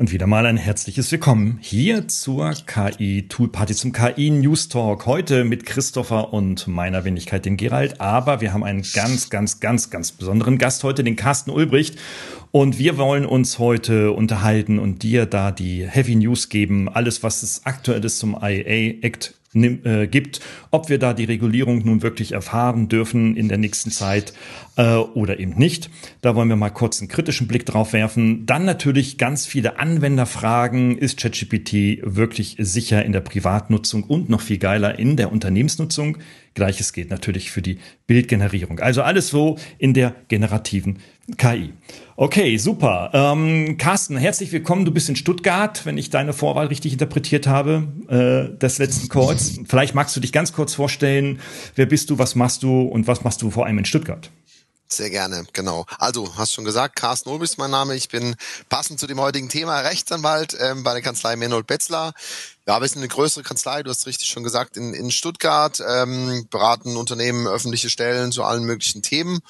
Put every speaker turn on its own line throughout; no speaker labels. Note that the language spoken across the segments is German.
Und wieder mal ein herzliches Willkommen hier zur KI Toolparty, zum KI News Talk. Heute mit Christopher und meiner Wenigkeit, den Gerald. Aber wir haben einen ganz, ganz, ganz, ganz besonderen Gast heute, den Carsten Ulbricht. Und wir wollen uns heute unterhalten und dir da die Heavy News geben. Alles, was es aktuell ist zum IA Act äh, gibt, ob wir da die Regulierung nun wirklich erfahren dürfen in der nächsten Zeit äh, oder eben nicht. Da wollen wir mal kurz einen kritischen Blick drauf werfen. Dann natürlich ganz viele Anwenderfragen. Ist ChatGPT wirklich sicher in der Privatnutzung und noch viel geiler in der Unternehmensnutzung? Gleiches geht natürlich für die Bildgenerierung. Also alles so in der generativen KI. Okay, super. Ähm, Carsten, herzlich willkommen. Du bist in Stuttgart, wenn ich deine Vorwahl richtig interpretiert habe, äh, des letzten Calls. Vielleicht magst du dich ganz kurz vorstellen. Wer bist du, was machst du und was machst du vor allem in Stuttgart?
Sehr gerne, genau. Also, hast schon gesagt, Carsten Ulm ist mein Name. Ich bin passend zu dem heutigen Thema Rechtsanwalt ähm, bei der Kanzlei Menold Betzler. Ja, wir sind eine größere Kanzlei, du hast richtig schon gesagt, in, in Stuttgart, ähm, beraten Unternehmen, öffentliche Stellen zu allen möglichen Themen.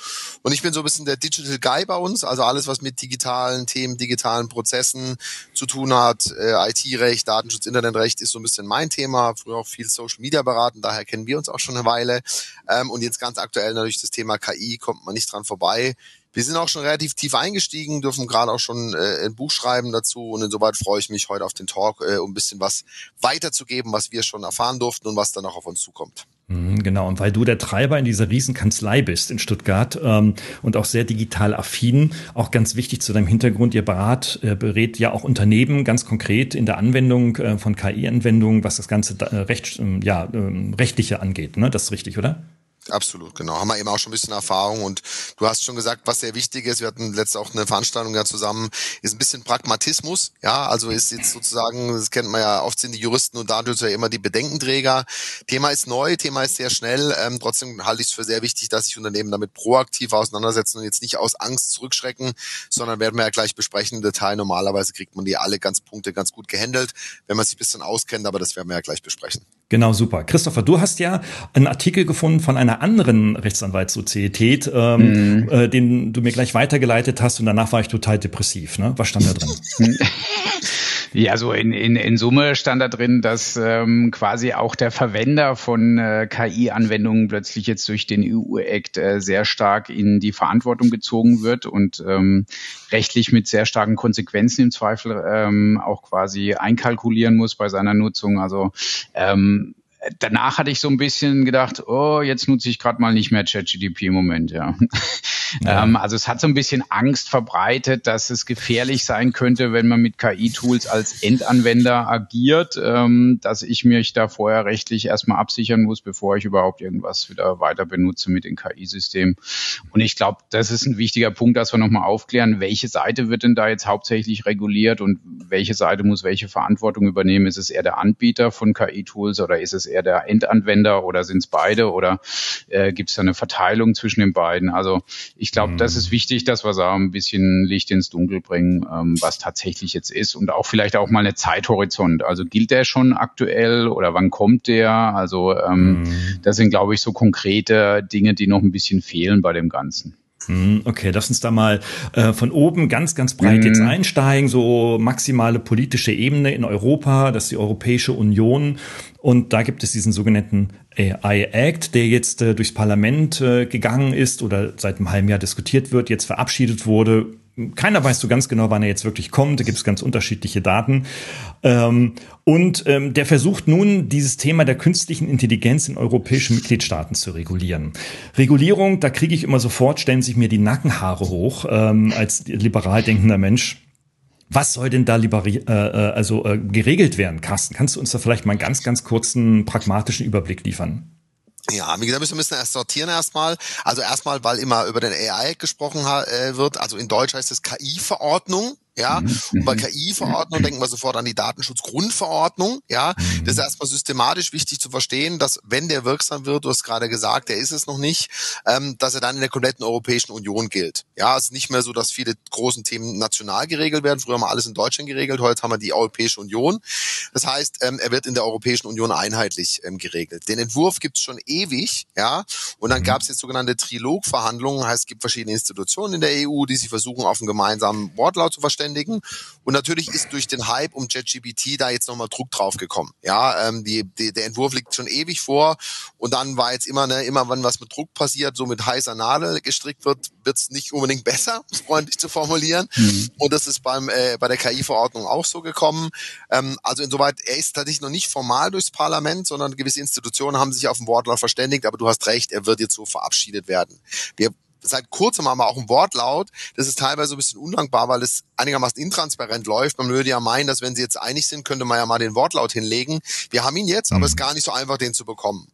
Und ich bin so ein bisschen der Digital Guy bei uns, also alles, was mit digitalen Themen, digitalen Prozessen zu tun hat, äh, IT-Recht, Datenschutz, Internetrecht ist so ein bisschen mein Thema. Früher auch viel Social Media beraten, daher kennen wir uns auch schon eine Weile. Ähm, und jetzt ganz aktuell natürlich das Thema KI, kommt man nicht dran vorbei. Wir sind auch schon relativ tief eingestiegen, dürfen gerade auch schon äh, ein Buch schreiben dazu und insoweit freue ich mich heute auf den Talk, äh, um ein bisschen was weiterzugeben, was wir schon erfahren durften und was dann auch auf uns zukommt.
Mhm, genau, und weil du der Treiber in dieser Riesenkanzlei bist in Stuttgart ähm, und auch sehr digital affin, auch ganz wichtig zu deinem Hintergrund, ihr berat, äh, berät ja auch Unternehmen ganz konkret in der Anwendung äh, von KI-Anwendungen, was das ganze äh, Recht, äh, ja, äh, rechtliche angeht. Ne? Das ist richtig, oder?
Absolut, genau. Haben wir eben auch schon ein bisschen Erfahrung und du hast schon gesagt, was sehr wichtig ist. Wir hatten letzte auch eine Veranstaltung ja zusammen, ist ein bisschen Pragmatismus. Ja, also ist jetzt sozusagen, das kennt man ja, oft sind die Juristen und dadurch ja immer die Bedenkenträger. Thema ist neu, Thema ist sehr schnell. Ähm, trotzdem halte ich es für sehr wichtig, dass sich Unternehmen damit proaktiv auseinandersetzen und jetzt nicht aus Angst zurückschrecken, sondern werden wir ja gleich besprechen im Detail. Normalerweise kriegt man die alle ganz Punkte ganz gut gehandelt, wenn man sich ein bisschen auskennt, aber das werden wir ja gleich besprechen.
Genau, super. Christopher, du hast ja einen Artikel gefunden von einer anderen Rechtsanwaltssozietät, ähm, mm. äh, den du mir gleich weitergeleitet hast und danach war ich total depressiv. Ne? Was stand da drin?
Ja, so in, in, in Summe stand da drin, dass ähm, quasi auch der Verwender von äh, KI-Anwendungen plötzlich jetzt durch den EU-Act äh, sehr stark in die Verantwortung gezogen wird und ähm, rechtlich mit sehr starken Konsequenzen im Zweifel ähm, auch quasi einkalkulieren muss bei seiner Nutzung. Also ähm, danach hatte ich so ein bisschen gedacht, oh, jetzt nutze ich gerade mal nicht mehr ChatGDP im Moment, ja. Ja. ähm, also es hat so ein bisschen Angst verbreitet, dass es gefährlich sein könnte, wenn man mit KI-Tools als Endanwender agiert, ähm, dass ich mich da vorher rechtlich erstmal absichern muss, bevor ich überhaupt irgendwas wieder weiter benutze mit den KI-Systemen. Und ich glaube, das ist ein wichtiger Punkt, dass wir nochmal aufklären, welche Seite wird denn da jetzt hauptsächlich reguliert und welche Seite muss welche Verantwortung übernehmen? Ist es eher der Anbieter von KI-Tools oder ist es eher der Endanwender oder sind es beide oder äh, gibt es da eine Verteilung zwischen den beiden? Also ich glaube, mhm. das ist wichtig, dass wir da ein bisschen Licht ins Dunkel bringen, ähm, was tatsächlich jetzt ist und auch vielleicht auch mal eine Zeithorizont. Also gilt der schon aktuell oder wann kommt der? Also ähm, mhm. das sind, glaube ich, so konkrete Dinge, die noch ein bisschen fehlen bei dem Ganzen.
Hm, okay, lass uns da mal äh, von oben ganz, ganz breit mhm. jetzt einsteigen. So maximale politische Ebene in Europa, das ist die Europäische Union. Und da gibt es diesen sogenannten AI Act, der jetzt äh, durchs Parlament äh, gegangen ist oder seit einem halben Jahr diskutiert wird, jetzt verabschiedet wurde keiner weiß so ganz genau, wann er jetzt wirklich kommt. Da gibt es ganz unterschiedliche Daten. Ähm, und ähm, der versucht nun, dieses Thema der künstlichen Intelligenz in europäischen Mitgliedstaaten zu regulieren. Regulierung, da kriege ich immer sofort, stellen sich mir die Nackenhaare hoch ähm, als liberal denkender Mensch. Was soll denn da äh, äh, also äh, geregelt werden, Carsten? Kannst du uns da vielleicht mal einen ganz, ganz kurzen pragmatischen Überblick liefern?
Ja, wie gesagt, müssen wir müssen erst sortieren erstmal. Also erstmal, weil immer über den AI gesprochen äh, wird. Also in Deutsch heißt es KI-Verordnung. Ja. Mhm. Und bei KI-Verordnung denken wir sofort an die Datenschutzgrundverordnung, ja. Mhm. Das ist erstmal systematisch wichtig zu verstehen, dass wenn der wirksam wird, du hast gerade gesagt, der ist es noch nicht, ähm, dass er dann in der kompletten Europäischen Union gilt. Ja, es ist nicht mehr so, dass viele großen Themen national geregelt werden. Früher haben wir alles in Deutschland geregelt, heute haben wir die Europäische Union. Das heißt, ähm, er wird in der Europäischen Union einheitlich ähm, geregelt. Den Entwurf gibt es schon ewig, ja. Und dann mhm. gab es jetzt sogenannte Trilogverhandlungen, heißt, es gibt verschiedene Institutionen in der EU, die sich versuchen, auf einen gemeinsamen Wortlaut zu verständigen. Und natürlich ist durch den Hype um ChatGPT da jetzt nochmal Druck drauf gekommen. Ja, ähm, die, die, der Entwurf liegt schon ewig vor und dann war jetzt immer, ne, immer wenn was mit Druck passiert, so mit heißer Nadel gestrickt wird, wird's nicht unbedingt besser, freundlich zu formulieren. Mhm. Und das ist beim äh, bei der KI-Verordnung auch so gekommen. Ähm, also insoweit, er ist tatsächlich noch nicht formal durchs Parlament, sondern gewisse Institutionen haben sich auf den Wortlaut verständigt, aber du hast recht, er wird jetzt so verabschiedet werden. Wir seit kurzem haben wir auch ein Wortlaut. Das ist teilweise ein bisschen undankbar, weil es einigermaßen intransparent läuft. Man würde ja meinen, dass wenn sie jetzt einig sind, könnte man ja mal den Wortlaut hinlegen. Wir haben ihn jetzt, aber es ist mhm. gar nicht so einfach, den zu bekommen.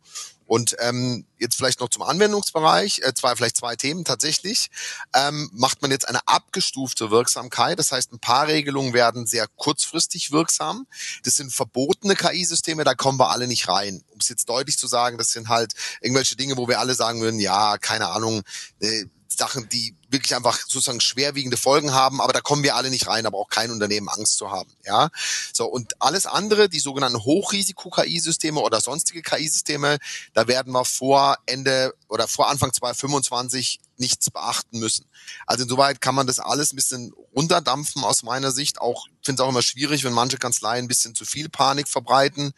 Und ähm, jetzt vielleicht noch zum Anwendungsbereich, äh, zwei, vielleicht zwei Themen tatsächlich. Ähm, macht man jetzt eine abgestufte Wirksamkeit, das heißt, ein paar Regelungen werden sehr kurzfristig wirksam. Das sind verbotene KI-Systeme, da kommen wir alle nicht rein. Um es jetzt deutlich zu sagen, das sind halt irgendwelche Dinge, wo wir alle sagen würden, ja, keine Ahnung, äh, Sachen, die wirklich einfach sozusagen schwerwiegende Folgen haben, aber da kommen wir alle nicht rein, aber auch kein Unternehmen Angst zu haben, ja. So und alles andere, die sogenannten Hochrisiko-KI-Systeme oder sonstige KI-Systeme, da werden wir vor Ende oder vor Anfang 2025 nichts beachten müssen. Also insoweit kann man das alles ein bisschen runterdampfen aus meiner Sicht. Auch finde es auch immer schwierig, wenn manche Kanzleien ein bisschen zu viel Panik verbreiten.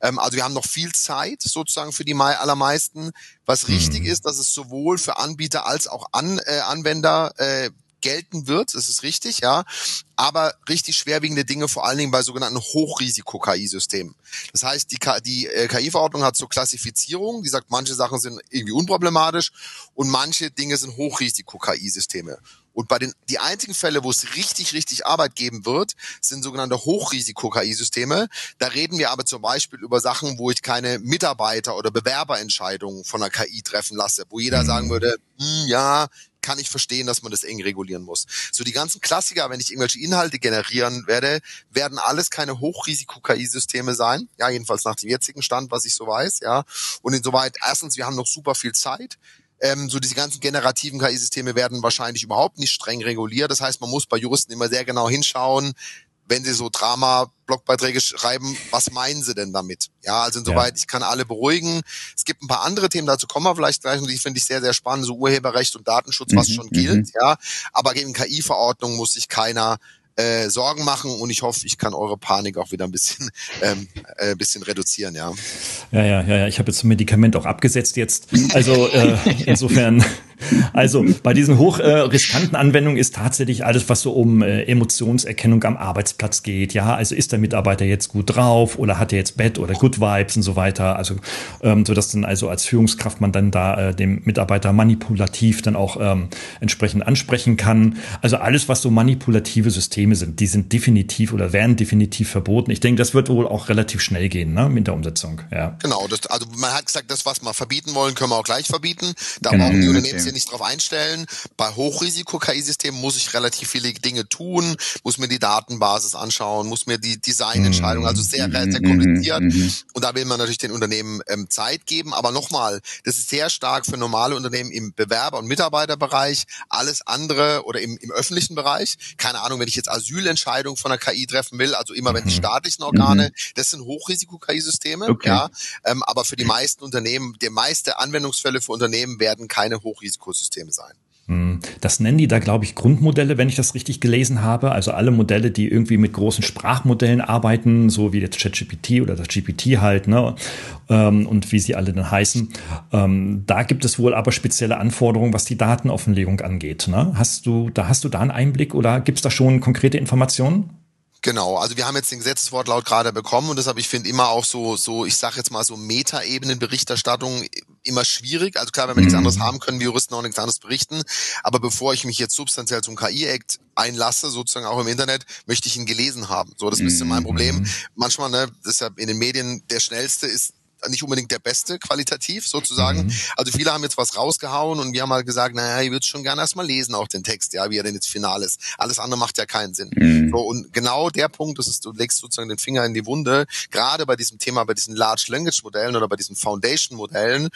Ähm, also wir haben noch viel Zeit sozusagen für die allermeisten. Was mhm. richtig ist, dass es sowohl für Anbieter als auch An, äh, Anwender äh, gelten wird, das ist richtig, ja. Aber richtig schwerwiegende Dinge vor allen Dingen bei sogenannten Hochrisiko-KI-Systemen. Das heißt, die, die äh, KI-Verordnung hat so Klassifizierung, die sagt, manche Sachen sind irgendwie unproblematisch und manche Dinge sind Hochrisiko-KI-Systeme. Und bei den die einzigen Fälle, wo es richtig, richtig Arbeit geben wird, sind sogenannte Hochrisiko-KI-Systeme. Da reden wir aber zum Beispiel über Sachen, wo ich keine Mitarbeiter- oder Bewerberentscheidungen von der KI treffen lasse, wo jeder sagen mhm. würde, hm, ja, kann ich verstehen, dass man das eng regulieren muss. So die ganzen Klassiker, wenn ich irgendwelche Inhalte generieren werde, werden alles keine Hochrisiko-KI-Systeme sein. Ja, jedenfalls nach dem jetzigen Stand, was ich so weiß. Ja, und insoweit erstens, wir haben noch super viel Zeit. Ähm, so diese ganzen generativen KI-Systeme werden wahrscheinlich überhaupt nicht streng reguliert. Das heißt, man muss bei Juristen immer sehr genau hinschauen, wenn sie so Drama-Blogbeiträge schreiben, was meinen sie denn damit? Ja, also insoweit, ja. ich kann alle beruhigen. Es gibt ein paar andere Themen, dazu kommen wir vielleicht gleich, und die finde ich sehr, sehr spannend, so Urheberrecht und Datenschutz, was mhm, schon gilt, mhm. ja. Aber gegen KI-Verordnung muss sich keiner äh, Sorgen machen und ich hoffe, ich kann eure Panik auch wieder ein bisschen, ähm, äh, bisschen reduzieren, ja.
Ja, ja, ja, ja. Ich habe jetzt ein Medikament auch abgesetzt jetzt. Also äh, insofern also bei diesen hochriskanten äh, Anwendungen ist tatsächlich alles, was so um äh, Emotionserkennung am Arbeitsplatz geht. Ja, also ist der Mitarbeiter jetzt gut drauf oder hat er jetzt Bett oder Good Vibes und so weiter. Also ähm, so dass dann also als Führungskraft man dann da äh, dem Mitarbeiter manipulativ dann auch ähm, entsprechend ansprechen kann. Also alles, was so manipulative Systeme sind, die sind definitiv oder werden definitiv verboten. Ich denke, das wird wohl auch relativ schnell gehen, ne, mit der Umsetzung. Ja.
Genau. Das, also man hat gesagt, das, was wir verbieten wollen, können wir auch gleich verbieten. Da genau. brauchen die Unternehmen okay nicht drauf einstellen. Bei Hochrisiko-KI-Systemen muss ich relativ viele Dinge tun, muss mir die Datenbasis anschauen, muss mir die Designentscheidung, also sehr, sehr mhm. kompliziert. Mhm. Und da will man natürlich den Unternehmen ähm, Zeit geben. Aber nochmal, das ist sehr stark für normale Unternehmen im Bewerber- und Mitarbeiterbereich. Alles andere oder im, im öffentlichen Bereich. Keine Ahnung, wenn ich jetzt Asylentscheidungen von der KI treffen will, also immer wenn die mhm. staatlichen Organe, das sind Hochrisiko-KI-Systeme. Okay. Ja, ähm, aber für die meisten Unternehmen, die meiste Anwendungsfälle für Unternehmen werden keine Hochrisiko Ökosysteme sein.
Hm, das nennen die da, glaube ich, Grundmodelle, wenn ich das richtig gelesen habe. Also alle Modelle, die irgendwie mit großen Sprachmodellen arbeiten, so wie jetzt ChatGPT oder das GPT halt, ne? Ähm, und wie sie alle dann heißen. Ähm, da gibt es wohl aber spezielle Anforderungen, was die Datenoffenlegung angeht. Ne? Hast du, da hast du da einen Einblick oder gibt es da schon konkrete Informationen?
Genau, also wir haben jetzt den Gesetzeswortlaut gerade bekommen und deshalb, ich finde immer auch so, so, ich sage jetzt mal so Metaebenen-Berichterstattung immer schwierig. Also klar, wenn wir nichts anderes mhm. haben, können wir Juristen auch nichts anderes berichten. Aber bevor ich mich jetzt substanziell zum KI-Act einlasse, sozusagen auch im Internet, möchte ich ihn gelesen haben. So, das ist ein bisschen mein Problem. Mhm. Manchmal, ne, deshalb in den Medien der schnellste ist nicht unbedingt der beste qualitativ sozusagen. Mhm. Also viele haben jetzt was rausgehauen und wir haben halt gesagt, naja, ich würde schon gerne erstmal lesen, auch den Text, ja, wie er denn jetzt final ist. Alles andere macht ja keinen Sinn. Mhm. So, und genau der Punkt, das ist, du legst sozusagen den Finger in die Wunde, gerade bei diesem Thema, bei diesen Large Language Modellen oder bei diesen Foundation Modellen,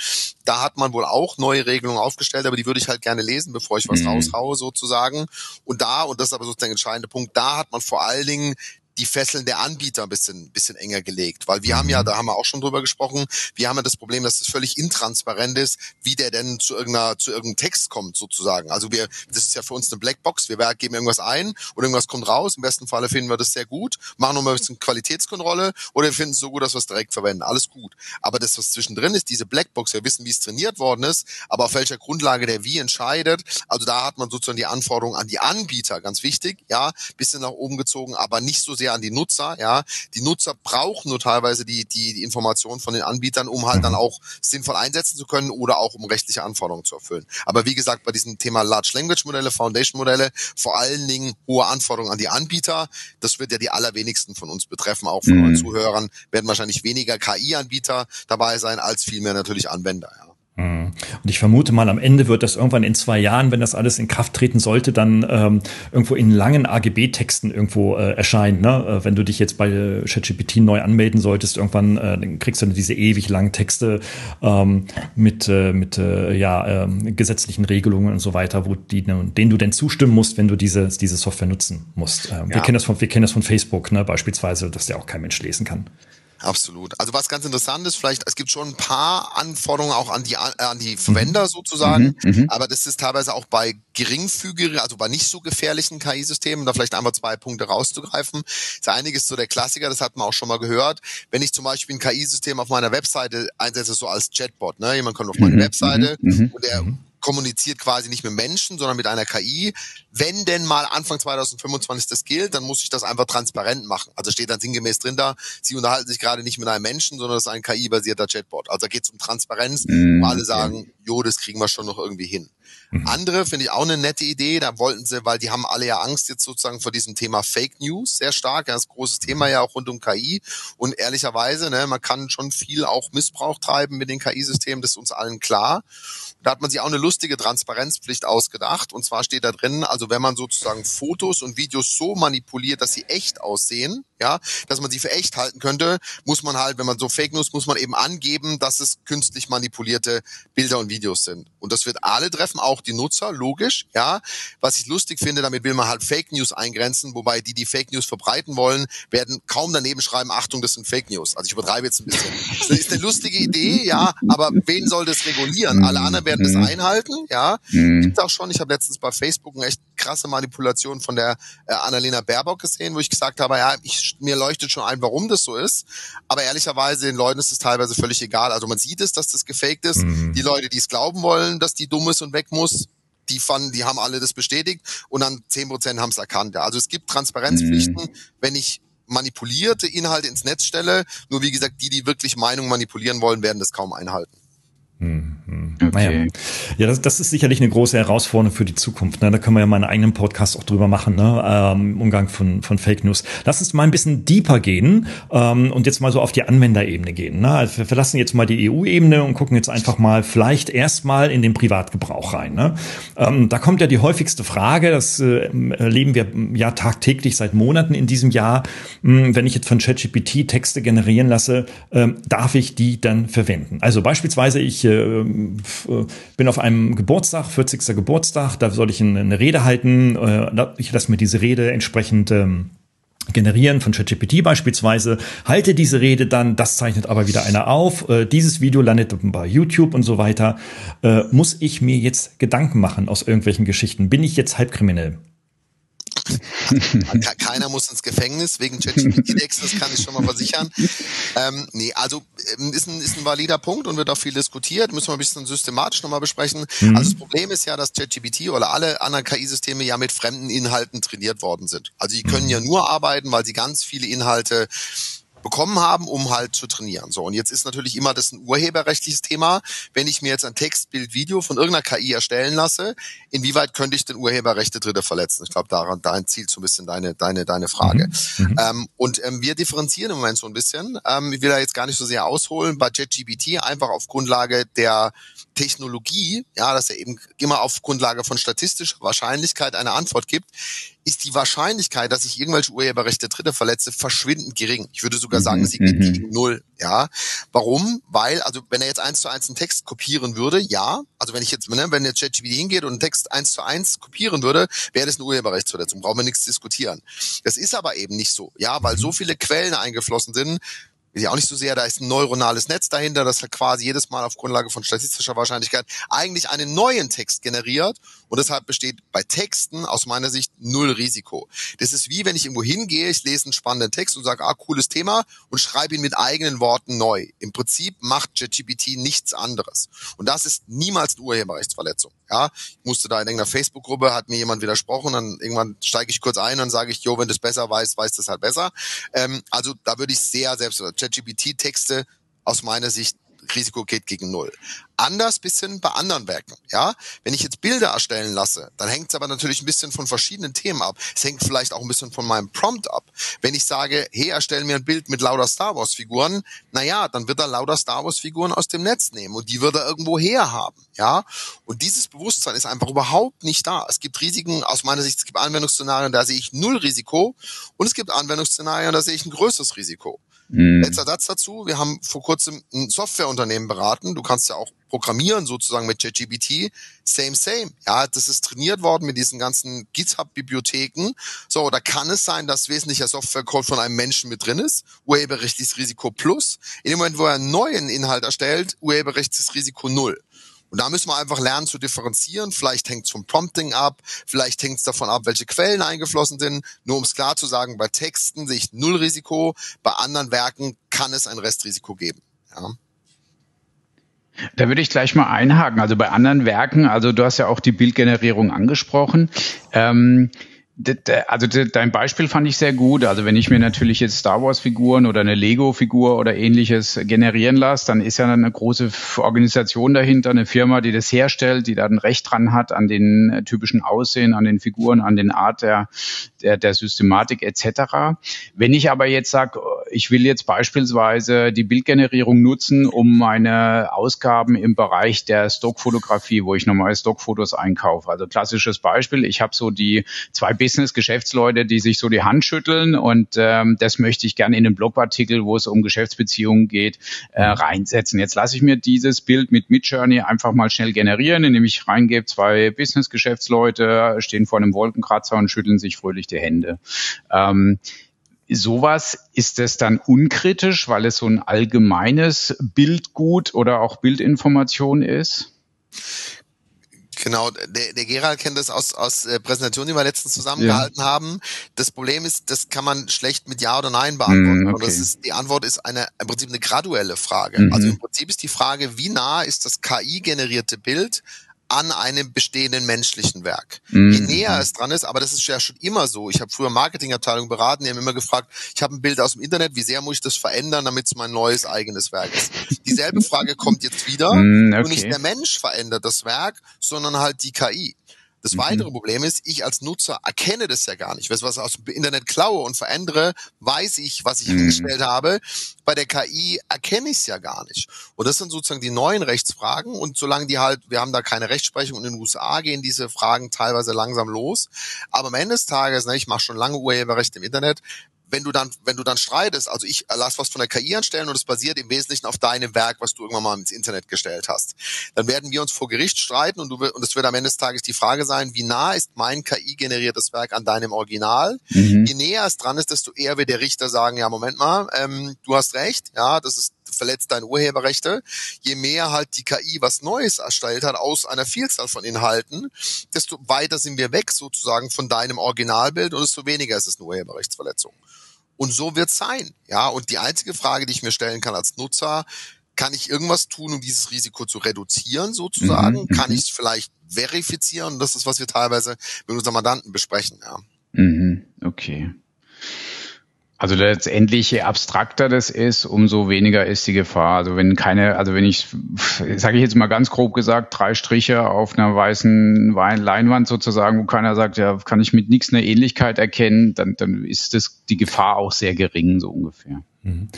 da hat man wohl auch neue Regelungen aufgestellt, aber die würde ich halt gerne lesen, bevor ich was mhm. raushaue sozusagen. Und da, und das ist aber sozusagen der entscheidende Punkt, da hat man vor allen Dingen die Fesseln der Anbieter ein bisschen, bisschen enger gelegt. Weil wir haben ja, mhm. da haben wir auch schon drüber gesprochen, wir haben ja das Problem, dass es völlig intransparent ist, wie der denn zu irgendeiner, zu irgendeinem Text kommt, sozusagen. Also wir, das ist ja für uns eine Blackbox. Wir geben irgendwas ein und irgendwas kommt raus. Im besten Falle finden wir das sehr gut, machen nochmal ein bisschen Qualitätskontrolle oder wir finden es so gut, dass wir es direkt verwenden. Alles gut. Aber das, was zwischendrin ist, diese Blackbox, wir wissen, wie es trainiert worden ist, aber auf welcher Grundlage der wie entscheidet. Also da hat man sozusagen die Anforderungen an die Anbieter, ganz wichtig, ja, bisschen nach oben gezogen, aber nicht so sehr sehr an die Nutzer. Ja, die Nutzer brauchen nur teilweise die die, die Informationen von den Anbietern, um halt dann mhm. auch sinnvoll einsetzen zu können oder auch um rechtliche Anforderungen zu erfüllen. Aber wie gesagt, bei diesem Thema Large Language Modelle, Foundation Modelle, vor allen Dingen hohe Anforderungen an die Anbieter. Das wird ja die allerwenigsten von uns betreffen, auch von mhm. euren Zuhörern werden wahrscheinlich weniger KI-Anbieter dabei sein als vielmehr natürlich Anwender. Ja.
Mhm. Und ich vermute mal, am Ende wird das irgendwann in zwei Jahren, wenn das alles in Kraft treten sollte, dann ähm, irgendwo in langen AGB-Texten irgendwo äh, erscheinen. Ne? Äh, wenn du dich jetzt bei äh, ChatGPT neu anmelden solltest, irgendwann äh, dann kriegst du diese ewig langen Texte ähm, mit, äh, mit äh, ja, äh, gesetzlichen Regelungen und so weiter, wo die, denen du denn zustimmen musst, wenn du diese, diese Software nutzen musst. Äh, ja. wir, kennen das von, wir kennen das von Facebook ne? beispielsweise, dass der auch kein Mensch lesen kann.
Absolut. Also was ganz interessant ist, vielleicht, es gibt schon ein paar Anforderungen auch an die, äh, an die Verwender mhm. sozusagen, mhm, mhm. aber das ist teilweise auch bei geringfügigen, also bei nicht so gefährlichen KI-Systemen, da vielleicht einmal zwei Punkte rauszugreifen. Das einige ist so der Klassiker, das hat man auch schon mal gehört. Wenn ich zum Beispiel ein KI-System auf meiner Webseite einsetze, so als Chatbot, ne? jemand kommt auf meine mhm, Webseite und der kommuniziert quasi nicht mit Menschen, sondern mit einer KI. Wenn denn mal Anfang 2025 das gilt, dann muss ich das einfach transparent machen. Also steht dann sinngemäß drin da, Sie unterhalten sich gerade nicht mit einem Menschen, sondern das ist ein KI-basierter Chatbot. Also da geht es um Transparenz, mhm. wo alle sagen, jo, das kriegen wir schon noch irgendwie hin. Mhm. Andere finde ich auch eine nette Idee. Da wollten sie, weil die haben alle ja Angst jetzt sozusagen vor diesem Thema Fake News sehr stark. Ja, das ist ein großes Thema ja auch rund um KI. Und ehrlicherweise, ne, man kann schon viel auch Missbrauch treiben mit den KI-Systemen. Das ist uns allen klar. Da hat man sich auch eine lustige Transparenzpflicht ausgedacht. Und zwar steht da drin, also wenn man sozusagen Fotos und Videos so manipuliert, dass sie echt aussehen, ja, dass man sie für echt halten könnte, muss man halt, wenn man so Fake News, muss man eben angeben, dass es künstlich manipulierte Bilder und Videos sind. Und das wird alle treffen, auch die Nutzer, logisch, ja. Was ich lustig finde, damit will man halt Fake News eingrenzen, wobei die, die Fake News verbreiten wollen, werden kaum daneben schreiben, Achtung, das sind Fake News. Also ich übertreibe jetzt ein bisschen. Das ist eine lustige Idee, ja, aber wen soll das regulieren? Alle anderen werden das mhm. einhalten, ja. Mhm. Gibt auch schon, ich habe letztens bei Facebook eine echt krasse Manipulation von der äh, Annalena Baerbock gesehen, wo ich gesagt habe, ja, ich mir leuchtet schon ein, warum das so ist. Aber ehrlicherweise, den Leuten ist es teilweise völlig egal. Also man sieht es, dass das gefaked ist. Mhm. Die Leute, die es glauben wollen, dass die dumm ist und weg muss, die fanden, die haben alle das bestätigt und dann zehn Prozent haben es erkannt. Ja. Also es gibt Transparenzpflichten, mhm. wenn ich manipulierte Inhalte ins Netz stelle. Nur wie gesagt, die, die wirklich Meinung manipulieren wollen, werden das kaum einhalten.
Hm, hm. Okay. Naja. Ja, das, das ist sicherlich eine große Herausforderung für die Zukunft. Ne? Da können wir ja mal einen eigenen Podcast auch drüber machen, ne? ähm, Umgang von, von Fake News. Lass uns mal ein bisschen deeper gehen ähm, und jetzt mal so auf die Anwenderebene gehen. Ne? Also wir verlassen jetzt mal die EU-Ebene und gucken jetzt einfach mal vielleicht erstmal in den Privatgebrauch rein. Ne? Ähm, da kommt ja die häufigste Frage, das äh, erleben wir ja tagtäglich seit Monaten in diesem Jahr. Hm, wenn ich jetzt von ChatGPT Texte generieren lasse, äh, darf ich die dann verwenden? Also beispielsweise ich äh, bin auf einem Geburtstag, 40. Geburtstag, da soll ich eine Rede halten. Äh, ich lasse mir diese Rede entsprechend ähm, generieren von ChatGPT beispielsweise, halte diese Rede dann, das zeichnet aber wieder einer auf, äh, dieses Video landet bei YouTube und so weiter. Äh, muss ich mir jetzt Gedanken machen aus irgendwelchen Geschichten? Bin ich jetzt halbkriminell?
Keiner muss ins Gefängnis wegen ChatGPT-Decks, das kann ich schon mal versichern. Ähm, nee, also ähm, ist ein, ist ein valider Punkt und wird auch viel diskutiert, müssen wir ein bisschen systematisch nochmal besprechen. Mhm. Also das Problem ist ja, dass ChatGPT oder alle anderen KI-Systeme ja mit fremden Inhalten trainiert worden sind. Also die können mhm. ja nur arbeiten, weil sie ganz viele Inhalte bekommen haben, um halt zu trainieren. So, und jetzt ist natürlich immer das ein urheberrechtliches Thema. Wenn ich mir jetzt ein Text, Bild, Video von irgendeiner KI erstellen lasse, inwieweit könnte ich den Urheberrechte Dritte verletzen? Ich glaube, daran, dahin zielt so ein bisschen deine, deine, deine Frage. Mhm. mhm. Ähm, und ähm, wir differenzieren im Moment so ein bisschen. Ähm, ich will da jetzt gar nicht so sehr ausholen. Bei JetGBT einfach auf Grundlage der Technologie, ja, dass er eben immer auf Grundlage von statistischer Wahrscheinlichkeit eine Antwort gibt, ist die Wahrscheinlichkeit, dass ich irgendwelche Urheberrechte Dritte verletze, verschwindend gering. Ich würde sogar sagen, mhm, sie geht mhm. gegen null. Ja, warum? Weil, also wenn er jetzt eins zu eins einen Text kopieren würde, ja, also wenn ich jetzt, ne, wenn jetzt ChatGPT hingeht und einen Text eins zu eins kopieren würde, wäre das eine Urheberrechtsverletzung. Brauchen wir nichts diskutieren. Das ist aber eben nicht so, ja, weil so mhm. viele Quellen eingeflossen sind, ist ja auch nicht so sehr, da ist ein neuronales Netz dahinter, das halt quasi jedes Mal auf Grundlage von statistischer Wahrscheinlichkeit eigentlich einen neuen Text generiert und deshalb besteht bei Texten aus meiner Sicht null Risiko. Das ist wie, wenn ich irgendwo hingehe, ich lese einen spannenden Text und sage, ah, cooles Thema und schreibe ihn mit eigenen Worten neu. Im Prinzip macht ChatGPT nichts anderes. Und das ist niemals eine Urheberrechtsverletzung. Ja, ich musste da in irgendeiner Facebook-Gruppe, hat mir jemand widersprochen, dann irgendwann steige ich kurz ein und sage ich, jo, wenn du es besser weißt, weißt du es halt besser. Ähm, also da würde ich sehr selbst ChatGPT-Texte aus meiner Sicht Risiko geht gegen null. Anders bisschen bei anderen Werken. Ja, wenn ich jetzt Bilder erstellen lasse, dann hängt es aber natürlich ein bisschen von verschiedenen Themen ab. Es hängt vielleicht auch ein bisschen von meinem Prompt ab. Wenn ich sage, hey, erstell mir ein Bild mit lauter Star Wars Figuren, naja, dann wird er lauter Star Wars Figuren aus dem Netz nehmen und die wird er irgendwo her haben. Ja, und dieses Bewusstsein ist einfach überhaupt nicht da. Es gibt Risiken aus meiner Sicht. Es gibt Anwendungsszenarien, da sehe ich null Risiko und es gibt Anwendungsszenarien, da sehe ich ein größeres Risiko. Mhm. Letzter Satz dazu. Wir haben vor kurzem ein Softwareunternehmen beraten. Du kannst ja auch programmieren sozusagen mit ChatGPT. Same, same. Ja, das ist trainiert worden mit diesen ganzen GitHub-Bibliotheken. So, da kann es sein, dass wesentlicher Softwarecode von einem Menschen mit drin ist. Urheberrechtliches Risiko plus. In dem Moment, wo er einen neuen Inhalt erstellt, urheberrechtliches Risiko null. Und da müssen wir einfach lernen zu differenzieren. Vielleicht hängt es vom Prompting ab, vielleicht hängt es davon ab, welche Quellen eingeflossen sind. Nur um es klar zu sagen, bei Texten sehe ich null Risiko, bei anderen Werken kann es ein Restrisiko geben. Ja.
Da würde ich gleich mal einhaken. Also bei anderen Werken, also du hast ja auch die Bildgenerierung angesprochen. Ähm, also dein Beispiel fand ich sehr gut. Also wenn ich mir natürlich jetzt Star Wars Figuren oder eine Lego Figur oder ähnliches generieren lasse, dann ist ja eine große Organisation dahinter, eine Firma, die das herstellt, die da ein Recht dran hat an den äh, typischen Aussehen, an den Figuren, an den Art der, der, der Systematik etc. Wenn ich aber jetzt sage, ich will jetzt beispielsweise die Bildgenerierung nutzen, um meine Ausgaben im Bereich der Stockfotografie, wo ich normale Stockfotos einkaufe. Also klassisches Beispiel, ich habe so die zwei Business-Geschäftsleute, die sich so die Hand schütteln und ähm, das möchte ich gerne in einen Blogartikel, wo es um Geschäftsbeziehungen geht, äh, reinsetzen. Jetzt lasse ich mir dieses Bild mit Midjourney einfach mal schnell generieren, indem ich reingebe, zwei Business-Geschäftsleute stehen vor einem Wolkenkratzer und schütteln sich fröhlich die Hände. Ähm, sowas ist es dann unkritisch, weil es so ein allgemeines Bildgut oder auch Bildinformation ist?
Genau, der, der Gerald kennt das aus, aus äh, Präsentationen, die wir letztens zusammengehalten ja. haben. Das Problem ist, das kann man schlecht mit Ja oder Nein beantworten. Mm, okay. Und das ist, die Antwort ist eine, im Prinzip eine graduelle Frage. Mhm. Also im Prinzip ist die Frage, wie nah ist das KI-generierte Bild an einem bestehenden menschlichen Werk. Mhm. Je näher es dran ist, aber das ist ja schon immer so. Ich habe früher Marketingabteilung beraten, die haben immer gefragt, ich habe ein Bild aus dem Internet, wie sehr muss ich das verändern, damit es mein neues eigenes Werk ist. Dieselbe Frage kommt jetzt wieder. Mhm, okay. Nur nicht der Mensch verändert das Werk, sondern halt die KI. Das mhm. weitere Problem ist, ich als Nutzer erkenne das ja gar nicht. Was ich aus dem Internet klaue und verändere, weiß ich, was ich mhm. hingestellt habe. Bei der KI erkenne ich es ja gar nicht. Und das sind sozusagen die neuen Rechtsfragen. Und solange die halt, wir haben da keine Rechtsprechung und in den USA gehen diese Fragen teilweise langsam los. Aber am Ende des Tages, ne, ich mache schon lange Urheberrecht im Internet, wenn du dann, wenn du dann streitest, also ich lass was von der KI anstellen und es basiert im Wesentlichen auf deinem Werk, was du irgendwann mal ins Internet gestellt hast, dann werden wir uns vor Gericht streiten und du und es wird am Ende des Tages die Frage sein, wie nah ist mein KI-generiertes Werk an deinem Original? Mhm. Je näher es dran ist, desto eher wird der Richter sagen, ja, Moment mal, ähm, du hast recht, ja, das ist verletzt deine Urheberrechte. Je mehr halt die KI was Neues erstellt hat aus einer Vielzahl von Inhalten, desto weiter sind wir weg sozusagen von deinem Originalbild und desto weniger ist es eine Urheberrechtsverletzung. Und so wird es sein. Ja, und die einzige Frage, die ich mir stellen kann als Nutzer, kann ich irgendwas tun, um dieses Risiko zu reduzieren, sozusagen? Mhm. Kann mhm. ich es vielleicht verifizieren? Das ist, was wir teilweise mit unseren Mandanten besprechen, ja.
Mhm. Okay. Also letztendlich, je abstrakter das ist, umso weniger ist die Gefahr. Also wenn keine, also wenn ich, sage ich jetzt mal ganz grob gesagt, drei Striche auf einer weißen Leinwand sozusagen, wo keiner sagt, ja, kann ich mit nichts eine Ähnlichkeit erkennen, dann, dann ist das die Gefahr auch sehr gering, so ungefähr. Mhm.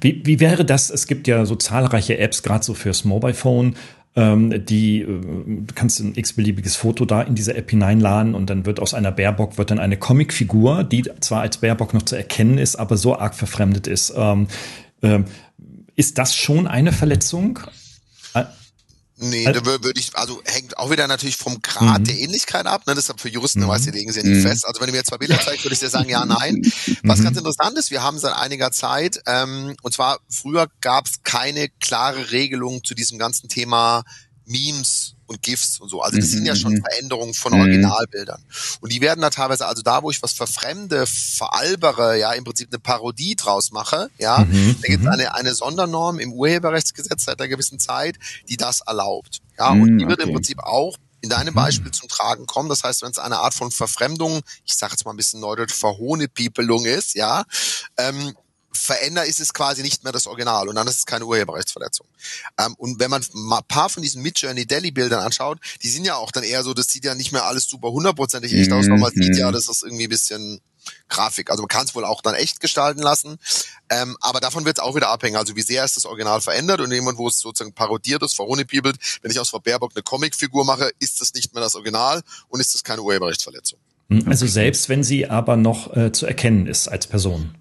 Wie, wie wäre das? Es gibt ja so zahlreiche Apps, gerade so fürs Mobile Phone, ähm, die äh, du kannst ein x-beliebiges Foto da in diese App hineinladen und dann wird aus einer Baerbock wird dann eine Comicfigur, die zwar als Baerbock noch zu erkennen ist, aber so arg verfremdet ist. Ähm, ähm, ist das schon eine Verletzung?
Nee, also, da würde ich, also hängt auch wieder natürlich vom Grad mhm. der Ähnlichkeit ab. Ne? Deshalb für Juristen, mhm. weißt, die legen sie ja nicht mhm. fest. Also wenn du mir zwei Bilder zeigst, würde ich dir sagen, ja, nein. Was mhm. ganz interessant ist, wir haben seit einiger Zeit, ähm, und zwar früher gab es keine klare Regelung zu diesem ganzen Thema Memes und GIFs und so. Also das sind ja schon mhm. Veränderungen von mhm. Originalbildern. Und die werden da teilweise, also da, wo ich was verfremde, veralbere, ja, im Prinzip eine Parodie draus mache, ja, mhm. da gibt es eine, eine Sondernorm im Urheberrechtsgesetz seit einer gewissen Zeit, die das erlaubt. Ja, und die wird okay. im Prinzip auch in deinem Beispiel zum Tragen kommen. Das heißt, wenn es eine Art von Verfremdung, ich sage jetzt mal ein bisschen neudeutsch, Verhohnepiepelung ist, ja, ähm, verändert, ist es quasi nicht mehr das Original und dann ist es keine Urheberrechtsverletzung. Ähm, und wenn man mal ein paar von diesen Midjourney Delhi Bildern anschaut, die sind ja auch dann eher so, das sieht ja nicht mehr alles super hundertprozentig echt aus, weil man sieht ja, mhm. das ist irgendwie ein bisschen Grafik. Also man kann es wohl auch dann echt gestalten lassen, ähm, aber davon wird es auch wieder abhängen. Also wie sehr ist das Original verändert und jemand, wo es sozusagen parodiert ist, verhohnepiebelt, wenn ich aus Frau Baerbock eine Comicfigur mache, ist das nicht mehr das Original und ist das keine Urheberrechtsverletzung.
Also selbst wenn sie aber noch äh, zu erkennen ist als Person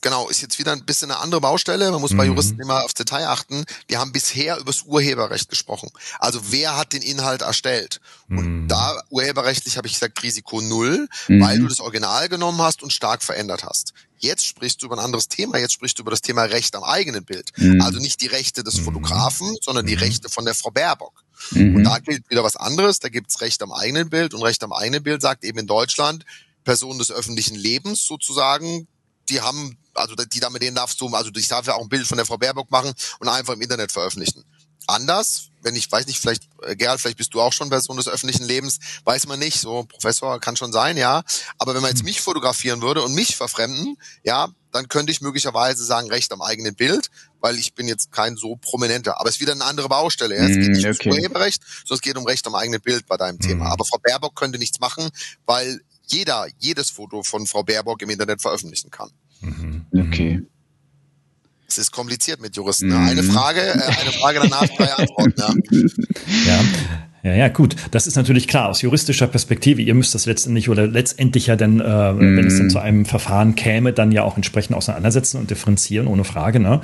genau, ist jetzt wieder ein bisschen eine andere Baustelle. Man muss mhm. bei Juristen immer aufs Detail achten. Wir haben bisher übers Urheberrecht gesprochen. Also wer hat den Inhalt erstellt? Mhm. Und da urheberrechtlich habe ich gesagt Risiko null, mhm. weil du das Original genommen hast und stark verändert hast. Jetzt sprichst du über ein anderes Thema. Jetzt sprichst du über das Thema Recht am eigenen Bild. Mhm. Also nicht die Rechte des mhm. Fotografen, sondern die mhm. Rechte von der Frau Baerbock. Und da gilt wieder was anderes. Da gibt's Recht am eigenen Bild und Recht am eigenen Bild sagt eben in Deutschland, Personen des öffentlichen Lebens sozusagen, die haben also die da mit denen darfst du, also ich darf ja auch ein Bild von der Frau Baerbock machen und einfach im Internet veröffentlichen. Anders, wenn ich weiß nicht, vielleicht, äh, Gerald, vielleicht bist du auch schon Person des öffentlichen Lebens, weiß man nicht, so Professor kann schon sein, ja. Aber wenn man jetzt mich fotografieren würde und mich verfremden, ja, dann könnte ich möglicherweise sagen, Recht am eigenen Bild, weil ich bin jetzt kein so prominenter. Aber es ist wieder eine andere Baustelle. Ja. Es geht nicht okay. um Urheberrecht, sondern es geht um Recht am eigenen Bild bei deinem Thema. Mhm. Aber Frau Baerbock könnte nichts machen, weil jeder jedes Foto von Frau Baerbock im Internet veröffentlichen kann.
Mhm. Okay.
Es ist kompliziert mit Juristen. Ne? Eine Frage, äh, eine Frage danach, drei Antworten.
Ja. ja. Ja, ja, gut. Das ist natürlich klar aus juristischer Perspektive. Ihr müsst das letztendlich oder letztendlich ja dann, äh, mm. wenn es dann mhm. zu einem Verfahren käme, dann ja auch entsprechend auseinandersetzen und differenzieren, ohne Frage. Ne?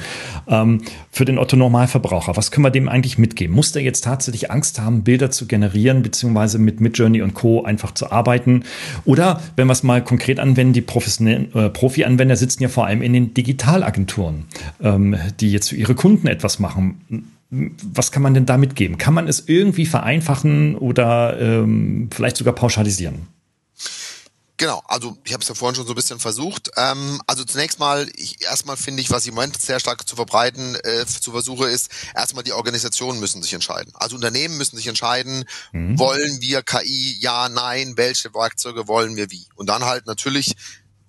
Ähm, für den Otto Normalverbraucher, was können wir dem eigentlich mitgeben? Muss der jetzt tatsächlich Angst haben, Bilder zu generieren, beziehungsweise mit Midjourney und Co. einfach zu arbeiten? Oder, wenn wir es mal konkret anwenden, die professionellen äh, Profi-Anwender sitzen ja vor allem in den Digitalagenturen, ähm, die jetzt für ihre Kunden etwas machen was kann man denn da mitgeben? Kann man es irgendwie vereinfachen oder ähm, vielleicht sogar pauschalisieren?
Genau, also ich habe es ja vorhin schon so ein bisschen versucht. Ähm, also zunächst mal, ich, erstmal finde ich, was ich im Moment sehr stark zu verbreiten äh, zu versuche, ist, erstmal die Organisationen müssen sich entscheiden. Also Unternehmen müssen sich entscheiden, mhm. wollen wir KI, ja, nein, welche Werkzeuge wollen wir wie? Und dann halt natürlich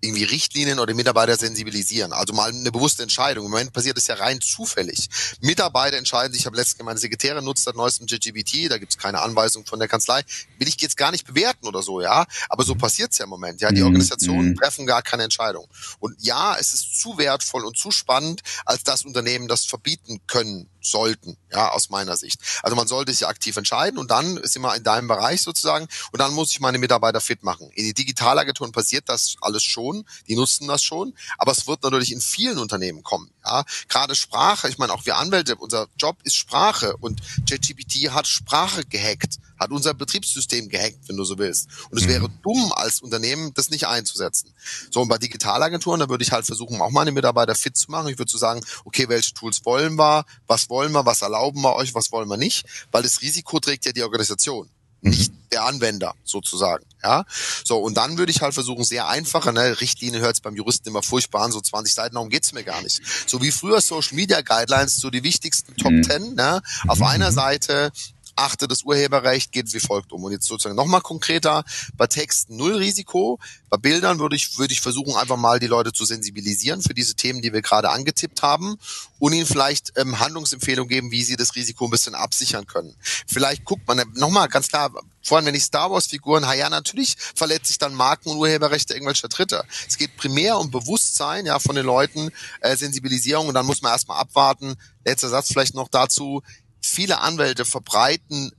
irgendwie Richtlinien oder Mitarbeiter sensibilisieren. Also mal eine bewusste Entscheidung. Im Moment passiert es ja rein zufällig. Mitarbeiter entscheiden sich, ich habe letztens meine Sekretärin nutzt das neueste JGBT, da gibt es keine Anweisung von der Kanzlei. Will ich jetzt gar nicht bewerten oder so, ja. Aber so passiert es ja im Moment. Ja, die mhm, Organisationen mhm. treffen gar keine Entscheidung. Und ja, es ist zu wertvoll und zu spannend, als dass Unternehmen das verbieten können sollten, ja, aus meiner Sicht. Also man sollte sich aktiv entscheiden und dann ist immer in deinem Bereich sozusagen und dann muss ich meine Mitarbeiter fit machen. In die Digitalagenturen passiert das alles schon, die nutzen das schon, aber es wird natürlich in vielen Unternehmen kommen, ja. Gerade Sprache, ich meine auch wir Anwälte, unser Job ist Sprache und ChatGPT hat Sprache gehackt, hat unser Betriebssystem gehackt, wenn du so willst. Und es mhm. wäre dumm als Unternehmen, das nicht einzusetzen. So, und bei Digitalagenturen, da würde ich halt versuchen, auch meine Mitarbeiter fit zu machen. Ich würde so sagen, okay, welche Tools wollen wir, was wollen wir, was erlauben wir euch, was wollen wir nicht, weil das Risiko trägt ja die Organisation, mhm. nicht der Anwender sozusagen. Ja, so und dann würde ich halt versuchen, sehr einfache ne, Richtlinien hört es beim Juristen immer furchtbar an, so 20 Seiten, darum geht's mir gar nicht. So wie früher Social Media Guidelines, so die wichtigsten Top mhm. 10, ne, auf mhm. einer Seite achte das Urheberrecht, geht wie folgt um. Und jetzt sozusagen nochmal konkreter, bei Texten null Risiko, bei Bildern würde ich, würde ich versuchen, einfach mal die Leute zu sensibilisieren für diese Themen, die wir gerade angetippt haben und ihnen vielleicht ähm, Handlungsempfehlungen geben, wie sie das Risiko ein bisschen absichern können. Vielleicht guckt man nochmal ganz klar, vor allem wenn ich Star Wars Figuren, ja natürlich verletzt sich dann Marken und Urheberrechte irgendwelcher Dritter. Es geht primär um Bewusstsein, ja, von den Leuten, äh, Sensibilisierung und dann muss man erstmal abwarten. Letzter Satz vielleicht noch dazu. Viele Anwälte verbreiten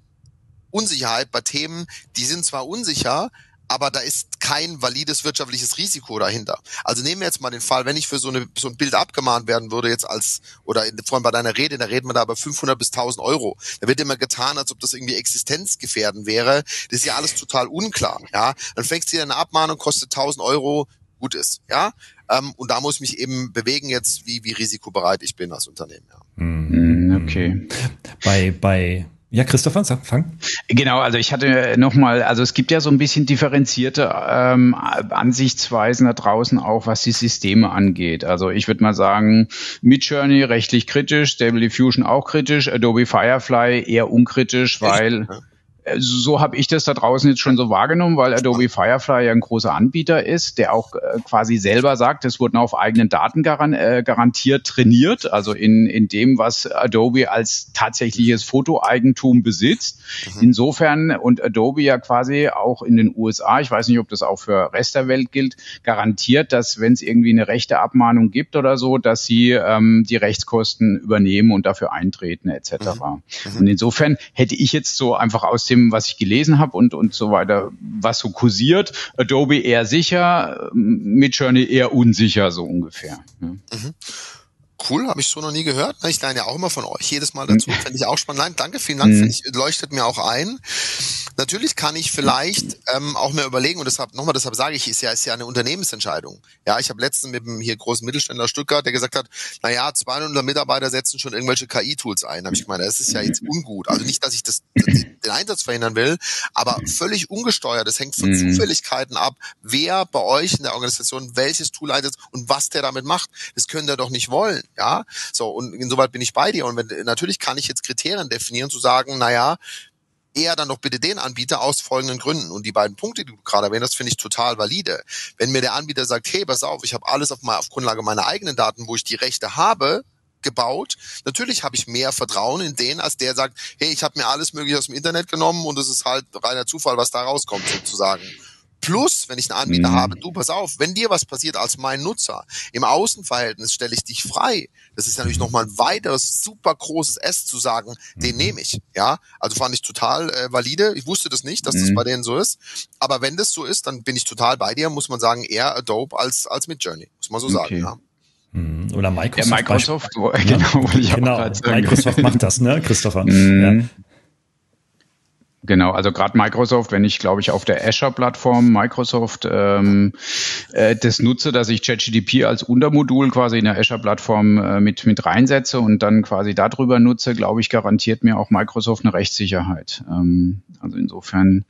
Unsicherheit bei Themen, die sind zwar unsicher, aber da ist kein valides wirtschaftliches Risiko dahinter. Also nehmen wir jetzt mal den Fall, wenn ich für so, eine, so ein Bild abgemahnt werden würde jetzt als, oder in, vor allem bei deiner Rede, da reden wir da über 500 bis 1000 Euro. Da wird immer getan, als ob das irgendwie existenzgefährden wäre. Das ist ja alles total unklar, ja. Dann fängst du dir eine Abmahnung, kostet 1000 Euro, gut ist, ja. Ähm, und da muss ich mich eben bewegen jetzt, wie, wie risikobereit ich bin als Unternehmen, ja.
Mhm, okay.
Bei, bei ja, Christopher, sag, fang.
Genau, also ich hatte nochmal, also es gibt ja so ein bisschen differenzierte ähm, Ansichtsweisen da draußen auch, was die Systeme angeht. Also ich würde mal sagen, Midjourney rechtlich kritisch, Stable Diffusion auch kritisch, Adobe Firefly eher unkritisch, weil ja so habe ich das da draußen jetzt schon so wahrgenommen, weil Adobe Firefly ja ein großer Anbieter ist, der auch äh, quasi selber sagt, es wurden auf eigenen Daten garan äh, garantiert trainiert, also in, in dem, was Adobe als tatsächliches Fotoeigentum besitzt. Mhm. Insofern und Adobe ja quasi auch in den USA, ich weiß nicht, ob das auch für Rest der Welt gilt, garantiert, dass wenn es irgendwie eine rechte Abmahnung gibt oder so, dass sie ähm, die Rechtskosten übernehmen und dafür eintreten etc. Mhm. mhm. Und insofern hätte ich jetzt so einfach aus dem dem, was ich gelesen habe und, und so weiter, was so kursiert. Adobe eher sicher, Midjourney eher unsicher, so ungefähr. Mhm.
Cool, habe ich so noch nie gehört. Ich lerne ja auch immer von euch jedes Mal dazu. Mhm. Fände ich auch spannend. Nein, danke, vielen Dank. Mhm. Ich, leuchtet mir auch ein. Natürlich kann ich vielleicht ähm, auch mehr überlegen, und deshalb, nochmal, deshalb sage ich, ist ja, ist ja eine Unternehmensentscheidung. Ja, ich habe letztens mit dem hier großen Mittelständler Stuttgart, der gesagt hat, na ja, 200 Mitarbeiter setzen schon irgendwelche KI-Tools ein. habe ich gemeint, das ist ja jetzt ungut. Also nicht, dass ich das, den Einsatz verhindern will, aber völlig ungesteuert. Das hängt von mhm. Zufälligkeiten ab, wer bei euch in der Organisation welches Tool einsetzt und was der damit macht. Das können der doch nicht wollen. Ja, so und insoweit bin ich bei dir. Und wenn, natürlich kann ich jetzt Kriterien definieren, zu sagen, naja, eher dann doch bitte den Anbieter aus folgenden Gründen. Und die beiden Punkte, die du gerade erwähnt hast, finde ich total valide. Wenn mir der Anbieter sagt, hey, pass auf, ich habe alles auf, auf Grundlage meiner eigenen Daten, wo ich die Rechte habe, gebaut. Natürlich habe ich mehr Vertrauen in den, als der sagt, hey, ich habe mir alles mögliche aus dem Internet genommen und es ist halt reiner Zufall, was da rauskommt sozusagen. Plus, wenn ich einen Anbieter mhm. habe, du pass auf, wenn dir was passiert als mein Nutzer, im Außenverhältnis stelle ich dich frei. Das ist natürlich nochmal ein weiteres super großes S zu sagen, den mhm. nehme ich. Ja, also fand ich total äh, valide. Ich wusste das nicht, dass mhm. das bei denen so ist. Aber wenn das so ist, dann bin ich total bei dir, muss man sagen, eher Adobe als, als mit Journey. Muss man so okay. sagen, ja.
Mhm. Oder Microsoft.
Ja, Microsoft, genau,
ich genau. Microsoft macht das, ne, Christopher? Mhm. Ja.
Genau, also gerade Microsoft, wenn ich, glaube ich, auf der Azure-Plattform Microsoft ähm, äh, das nutze, dass ich ChatGDP als Untermodul quasi in der Azure-Plattform äh, mit, mit reinsetze und dann quasi darüber nutze, glaube ich, garantiert mir auch Microsoft eine Rechtssicherheit. Ähm, also insofern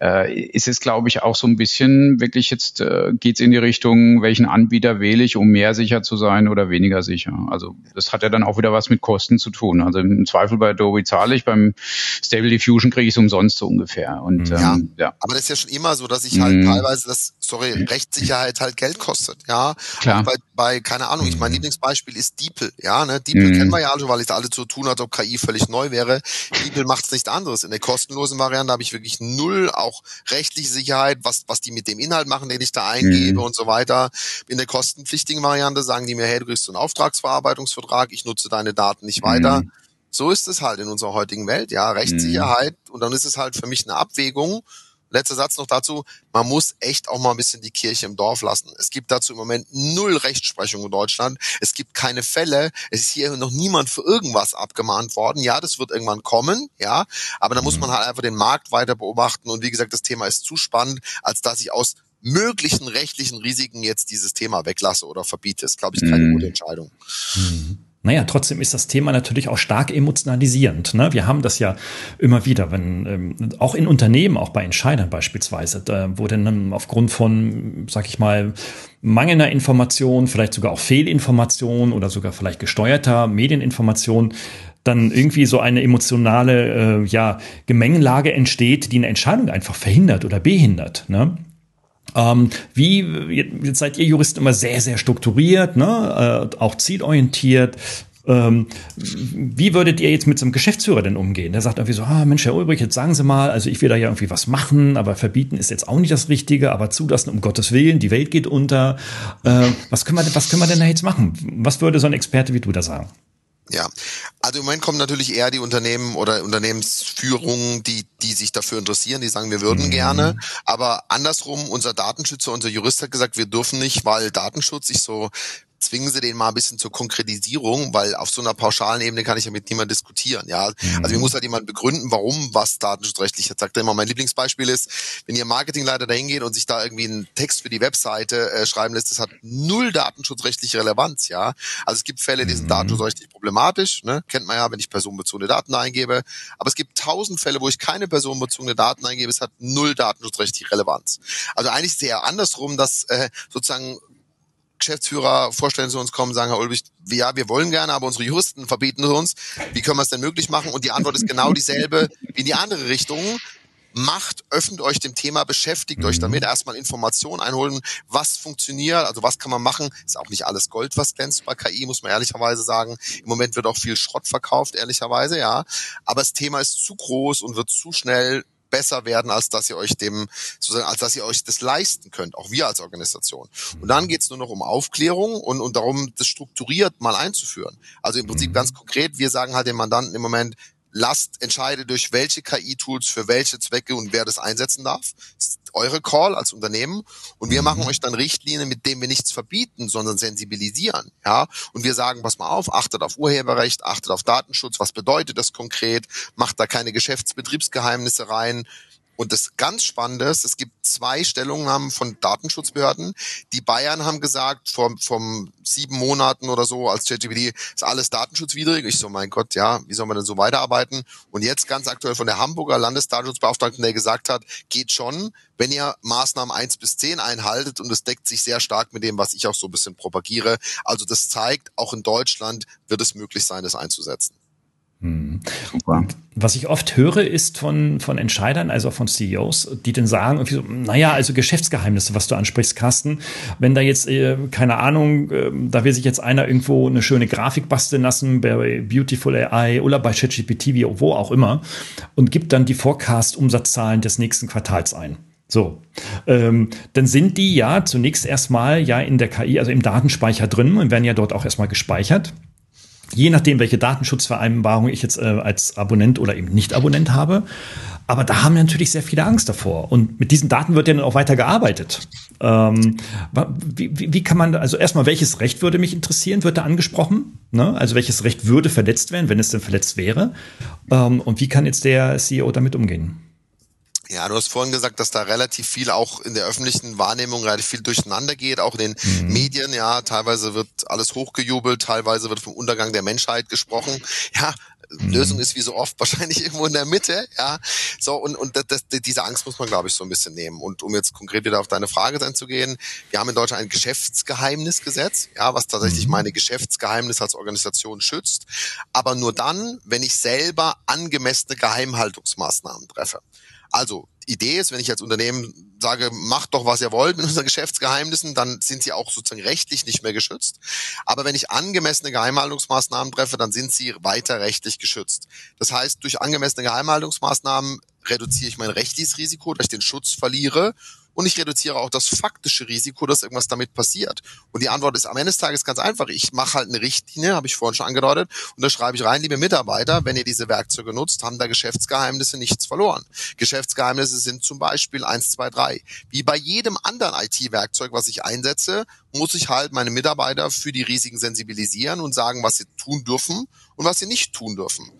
äh, ist es, glaube ich, auch so ein bisschen wirklich jetzt äh, geht es in die Richtung, welchen Anbieter wähle ich, um mehr sicher zu sein oder weniger sicher. Also das hat ja dann auch wieder was mit Kosten zu tun. Also im Zweifel bei Adobe zahle ich, beim Stable Diffusion kriege ich es umsonst sonst so ungefähr. Und,
mhm. ja, ähm, ja. aber das ist ja schon immer so, dass ich halt mhm. teilweise das, sorry, Rechtssicherheit halt Geld kostet, ja.
Klar.
Bei, bei, keine Ahnung, ich mein mhm. Lieblingsbeispiel ist DeepL, ja, ne? DeepL mhm. kennen wir ja alle, weil es alle so tun, als ob KI völlig neu wäre. DeepL macht es nicht anderes. In der kostenlosen Variante habe ich wirklich null auch rechtliche Sicherheit, was, was die mit dem Inhalt machen, den ich da eingebe mhm. und so weiter. In der kostenpflichtigen Variante sagen die mir, hey, du kriegst so einen Auftragsverarbeitungsvertrag, ich nutze deine Daten nicht weiter. Mhm so ist es halt in unserer heutigen Welt, ja, Rechtssicherheit. Mhm. Und dann ist es halt für mich eine Abwägung. Letzter Satz noch dazu, man muss echt auch mal ein bisschen die Kirche im Dorf lassen. Es gibt dazu im Moment null Rechtsprechung in Deutschland. Es gibt keine Fälle. Es ist hier noch niemand für irgendwas abgemahnt worden. Ja, das wird irgendwann kommen, ja. Aber da muss mhm. man halt einfach den Markt weiter beobachten. Und wie gesagt, das Thema ist zu spannend, als dass ich aus möglichen rechtlichen Risiken jetzt dieses Thema weglasse oder verbiete. Das ist, glaube ich, keine mhm. gute Entscheidung.
Mhm. Naja, trotzdem ist das Thema natürlich auch stark emotionalisierend. Ne? Wir haben das ja immer wieder, wenn ähm, auch in Unternehmen, auch bei Entscheidern beispielsweise, da, wo dann aufgrund von, sag ich mal, mangelnder Information, vielleicht sogar auch Fehlinformation oder sogar vielleicht gesteuerter Medieninformation dann irgendwie so eine emotionale äh, ja, Gemengenlage entsteht, die eine Entscheidung einfach verhindert oder behindert. Ne? Ähm, wie, jetzt seid ihr Juristen immer sehr, sehr strukturiert, ne? äh, auch zielorientiert. Ähm, wie würdet ihr jetzt mit so einem Geschäftsführer denn umgehen? Der sagt irgendwie so, ah, Mensch, Herr Ulbrich, jetzt sagen Sie mal, also ich will da ja irgendwie was machen, aber verbieten ist jetzt auch nicht das Richtige, aber zulassen um Gottes Willen, die Welt geht unter. Äh, was, können wir, was können wir denn da jetzt machen? Was würde so ein Experte wie du da sagen?
Ja, also im Moment kommen natürlich eher die Unternehmen oder Unternehmensführungen, die, die sich dafür interessieren, die sagen, wir würden mhm. gerne. Aber andersrum, unser Datenschützer, unser Jurist hat gesagt, wir dürfen nicht, weil Datenschutz sich so zwingen Sie den mal ein bisschen zur Konkretisierung, weil auf so einer pauschalen Ebene kann ich ja mit niemand diskutieren. Ja, mhm. also mir muss halt jemand begründen, warum was datenschutzrechtlich. Ich sagte immer, mein Lieblingsbeispiel ist, wenn Ihr Marketingleiter dahin geht und sich da irgendwie einen Text für die Webseite äh, schreiben lässt, das hat null datenschutzrechtliche Relevanz. Ja, also es gibt Fälle, die sind mhm. datenschutzrechtlich problematisch. Ne? Kennt man ja, wenn ich personenbezogene Daten eingebe. Aber es gibt tausend Fälle, wo ich keine personenbezogene Daten eingebe. Es hat null datenschutzrechtliche Relevanz. Also eigentlich ist es eher andersrum, dass äh, sozusagen Geschäftsführer vorstellen zu uns kommen, sagen, Herr Ulrich, ja, wir wollen gerne, aber unsere Juristen verbieten uns. Wie können wir es denn möglich machen? Und die Antwort ist genau dieselbe wie in die andere Richtung. Macht, öffnet euch dem Thema, beschäftigt mhm. euch damit, erstmal Informationen einholen, was funktioniert, also was kann man machen. Ist auch nicht alles Gold, was glänzt bei KI, muss man ehrlicherweise sagen. Im Moment wird auch viel Schrott verkauft, ehrlicherweise, ja. Aber das Thema ist zu groß und wird zu schnell besser werden, als dass ihr euch dem, sozusagen, als dass ihr euch das leisten könnt, auch wir als Organisation. Und dann geht's nur noch um Aufklärung und, und darum, das strukturiert mal einzuführen. Also im Prinzip mhm. ganz konkret, wir sagen halt den Mandanten im Moment, lasst entscheide durch welche KI-Tools für welche Zwecke und wer das einsetzen darf. Das ist eure Call als Unternehmen und wir machen mhm. euch dann Richtlinien, mit denen wir nichts verbieten, sondern sensibilisieren. Ja, und wir sagen, pass mal auf, achtet auf Urheberrecht, achtet auf Datenschutz. Was bedeutet das konkret? Macht da keine Geschäftsbetriebsgeheimnisse rein. Und das ganz Spannende ist, es gibt zwei Stellungnahmen von Datenschutzbehörden. Die Bayern haben gesagt, vor, vom sieben Monaten oder so, als ChatGPT ist alles datenschutzwidrig. Ich so, mein Gott, ja, wie soll man denn so weiterarbeiten? Und jetzt ganz aktuell von der Hamburger Landesdatenschutzbeauftragten, der gesagt hat, geht schon, wenn ihr Maßnahmen eins bis zehn einhaltet und es deckt sich sehr stark mit dem, was ich auch so ein bisschen propagiere. Also das zeigt, auch in Deutschland wird es möglich sein, das einzusetzen.
Super. Was ich oft höre, ist von, von Entscheidern, also von CEOs, die dann sagen, irgendwie so, naja, also Geschäftsgeheimnisse, was du ansprichst, Carsten, wenn da jetzt, äh, keine Ahnung, äh, da will sich jetzt einer irgendwo eine schöne Grafik basteln lassen bei Beautiful AI oder bei ChatGPT, wie wo auch immer, und gibt dann die Forecast-Umsatzzahlen des nächsten Quartals ein. So, ähm, dann sind die ja zunächst erstmal ja in der KI, also im Datenspeicher drin und werden ja dort auch erstmal gespeichert je nachdem, welche Datenschutzvereinbarung ich jetzt äh, als Abonnent oder eben nicht Abonnent habe. Aber da haben natürlich sehr viele Angst davor. Und mit diesen Daten wird ja dann auch weiter gearbeitet. Ähm, wie, wie, wie, kann man, also erstmal, welches Recht würde mich interessieren, wird da angesprochen? Ne? Also welches Recht würde verletzt werden, wenn es denn verletzt wäre? Ähm, und wie kann jetzt der CEO damit umgehen?
Ja, du hast vorhin gesagt, dass da relativ viel auch in der öffentlichen Wahrnehmung relativ viel durcheinander geht, auch in den mhm. Medien, ja, teilweise wird alles hochgejubelt, teilweise wird vom Untergang der Menschheit gesprochen. Ja, mhm. Lösung ist wie so oft wahrscheinlich irgendwo in der Mitte, ja. So, und, und das, das, diese Angst muss man, glaube ich, so ein bisschen nehmen. Und um jetzt konkret wieder auf deine Frage dann zu gehen, wir haben in Deutschland ein Geschäftsgeheimnisgesetz, ja, was tatsächlich mhm. meine Geschäftsgeheimnisse als Organisation schützt. Aber nur dann, wenn ich selber angemessene Geheimhaltungsmaßnahmen treffe. Also Idee ist, wenn ich als Unternehmen sage, macht doch, was ihr wollt mit unseren Geschäftsgeheimnissen, dann sind sie auch sozusagen rechtlich nicht mehr geschützt. Aber wenn ich angemessene Geheimhaltungsmaßnahmen treffe, dann sind sie weiter rechtlich geschützt. Das heißt, durch angemessene Geheimhaltungsmaßnahmen reduziere ich mein rechtliches Risiko, dass ich den Schutz verliere und ich reduziere auch das faktische Risiko, dass irgendwas damit passiert. Und die Antwort ist am Ende des Tages ganz einfach. Ich mache halt eine Richtlinie, habe ich vorhin schon angedeutet, und da schreibe ich rein, liebe Mitarbeiter, wenn ihr diese Werkzeuge nutzt, haben da Geschäftsgeheimnisse nichts verloren. Geschäftsgeheimnisse sind zum Beispiel eins, zwei, drei. Wie bei jedem anderen IT-Werkzeug, was ich einsetze, muss ich halt meine Mitarbeiter für die Risiken sensibilisieren und sagen, was sie tun dürfen und was sie nicht tun dürfen.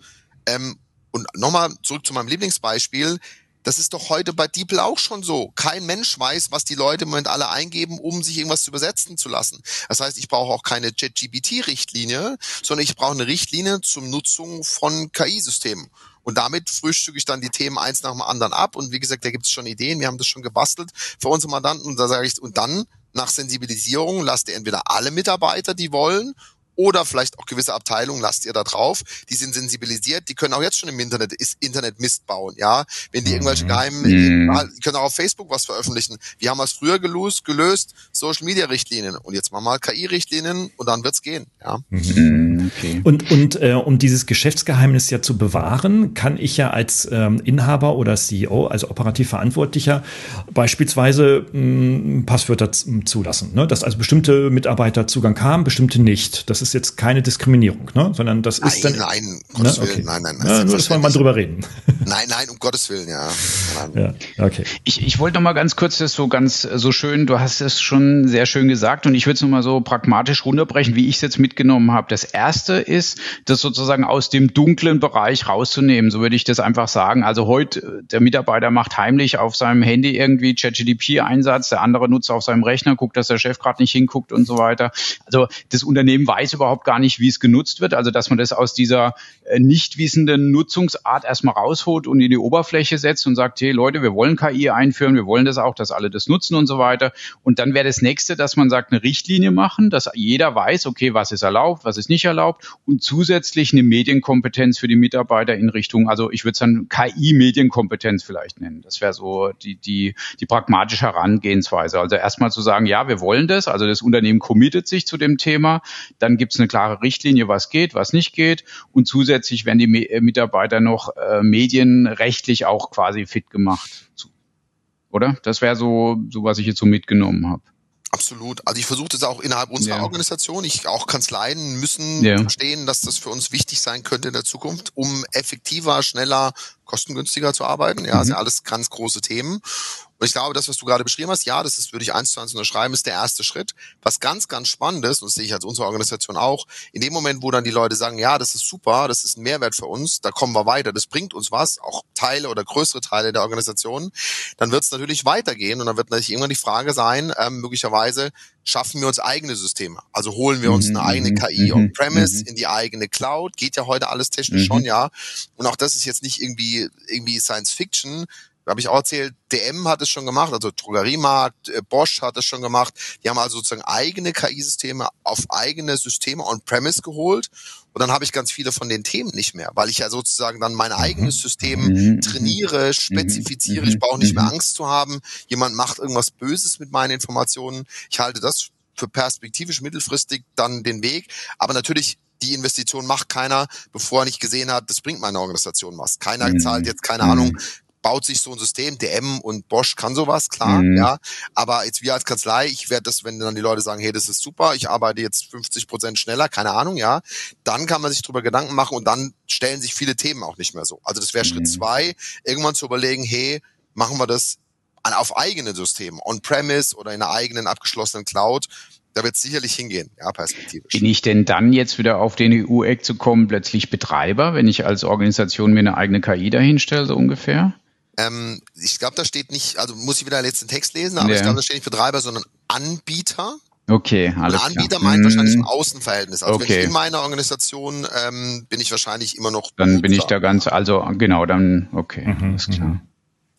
Ähm, und nochmal zurück zu meinem Lieblingsbeispiel. Das ist doch heute bei DeepL auch schon so. Kein Mensch weiß, was die Leute im Moment alle eingeben, um sich irgendwas zu übersetzen zu lassen. Das heißt, ich brauche auch keine JetGPT-Richtlinie, sondern ich brauche eine Richtlinie zum Nutzung von KI-Systemen. Und damit frühstücke ich dann die Themen eins nach dem anderen ab. Und wie gesagt, da gibt es schon Ideen. Wir haben das schon gebastelt für unsere Mandanten. Und da sage ich, und dann nach Sensibilisierung lasst ihr entweder alle Mitarbeiter, die wollen, oder vielleicht auch gewisse Abteilungen lasst ihr da drauf, die sind sensibilisiert, die können auch jetzt schon im Internet ist Internet Mist bauen, ja. Wenn die irgendwelche geheimen, mhm. die können auch auf Facebook was veröffentlichen. Wir haben es früher gelöst, gelöst Social Media Richtlinien und jetzt machen wir mal KI Richtlinien und dann wird's gehen, ja.
Mhm. Okay. Und und äh, um dieses Geschäftsgeheimnis ja zu bewahren, kann ich ja als ähm, Inhaber oder CEO, also operativ Verantwortlicher, beispielsweise mh, Passwörter zulassen, ne? dass also bestimmte Mitarbeiter Zugang haben, bestimmte nicht. Das ist jetzt keine Diskriminierung, ne? sondern das
nein,
ist dann.
Nein, um Gottes ne? okay. Willen, nein, nein.
Ja, nur, dass wir mal drüber reden.
Nein, nein, um Gottes Willen, ja.
ja okay. Ich, ich wollte noch mal ganz kurz das so ganz so schön, du hast es schon sehr schön gesagt und ich würde es noch mal so pragmatisch runterbrechen, wie ich es jetzt mitgenommen habe. Das erste ist, das sozusagen aus dem dunklen Bereich rauszunehmen, so würde ich das einfach sagen. Also heute, der Mitarbeiter macht heimlich auf seinem Handy irgendwie ChatGDP-Einsatz, der andere nutzt auf seinem Rechner, guckt, dass der Chef gerade nicht hinguckt und so weiter. Also das Unternehmen weiß überhaupt gar nicht, wie es genutzt wird. Also dass man das aus dieser äh, nicht wissenden Nutzungsart erstmal rausholt und in die Oberfläche setzt und sagt, hey Leute, wir wollen KI einführen, wir wollen das auch, dass alle das nutzen und so weiter. Und dann wäre das nächste, dass man sagt, eine Richtlinie machen, dass jeder weiß, okay, was ist erlaubt, was ist nicht erlaubt und zusätzlich eine Medienkompetenz für die Mitarbeiter in Richtung, also ich würde es dann KI-Medienkompetenz vielleicht nennen. Das wäre so die, die, die pragmatische Herangehensweise. Also erstmal zu sagen, ja, wir wollen das, also das Unternehmen committet sich zu dem Thema, dann gibt es eine klare Richtlinie, was geht, was nicht geht und zusätzlich werden die äh, Mitarbeiter noch äh, medienrechtlich auch quasi fit gemacht. Oder? Das wäre so, so, was ich jetzt so mitgenommen habe.
Absolut. Also ich versuche das auch innerhalb unserer ja. Organisation. Ich auch Kanzleien müssen ja. verstehen, dass das für uns wichtig sein könnte in der Zukunft, um effektiver, schneller, kostengünstiger zu arbeiten. Ja, mhm. sind alles ganz große Themen. Und ich glaube, das, was du gerade beschrieben hast, ja, das ist, würde ich eins zu eins unterschreiben, ist der erste Schritt. Was ganz, ganz spannend ist, und das sehe ich als unsere Organisation auch, in dem Moment, wo dann die Leute sagen, ja, das ist super, das ist ein Mehrwert für uns, da kommen wir weiter, das bringt uns was, auch Teile oder größere Teile der Organisation, dann wird es natürlich weitergehen und dann wird natürlich irgendwann die Frage sein, ähm, möglicherweise schaffen wir uns eigene Systeme. Also holen wir uns eine mhm, eigene mhm, KI mhm, on-premise in die eigene Cloud. Geht ja heute alles technisch schon, ja. Und auch das ist jetzt nicht irgendwie, irgendwie Science Fiction, habe ich auch erzählt, DM hat es schon gemacht, also Drogeriemarkt, äh, Bosch hat es schon gemacht. Die haben also sozusagen eigene KI-Systeme auf eigene Systeme on-premise geholt. Und dann habe ich ganz viele von den Themen nicht mehr, weil ich ja sozusagen dann mein eigenes System mhm. trainiere, mhm. spezifiziere. Ich brauche nicht mehr Angst zu haben, jemand macht irgendwas Böses mit meinen Informationen. Ich halte das für perspektivisch mittelfristig dann den Weg. Aber natürlich die Investition macht keiner, bevor er nicht gesehen hat, das bringt meine Organisation was. Keiner zahlt jetzt, keine Ahnung, baut sich so ein System, DM und Bosch kann sowas, klar, mhm. ja. Aber jetzt wir als Kanzlei, ich werde das, wenn dann die Leute sagen, hey, das ist super, ich arbeite jetzt 50 Prozent schneller, keine Ahnung, ja, dann kann man sich darüber Gedanken machen und dann stellen sich viele Themen auch nicht mehr so. Also das wäre mhm. Schritt zwei, irgendwann zu überlegen, hey, machen wir das auf eigenen Systemen, on-premise oder in einer eigenen abgeschlossenen Cloud, da wird es sicherlich hingehen, ja, perspektivisch.
Bin ich denn dann jetzt wieder auf den EU-Eck zu kommen, plötzlich Betreiber, wenn ich als Organisation mir eine eigene KI dahinstelle, so ungefähr?
Ähm, ich glaube, da steht nicht, also muss ich wieder den Text lesen, aber ja. ich glaube, da steht nicht Betreiber, sondern Anbieter.
Okay,
alles klar. Anbieter klar. meint mhm. wahrscheinlich ein Außenverhältnis. Also okay. wenn ich in meiner Organisation ähm, bin ich wahrscheinlich immer noch.
Dann bin ich da ganz, also genau, dann okay, mhm, alles klar.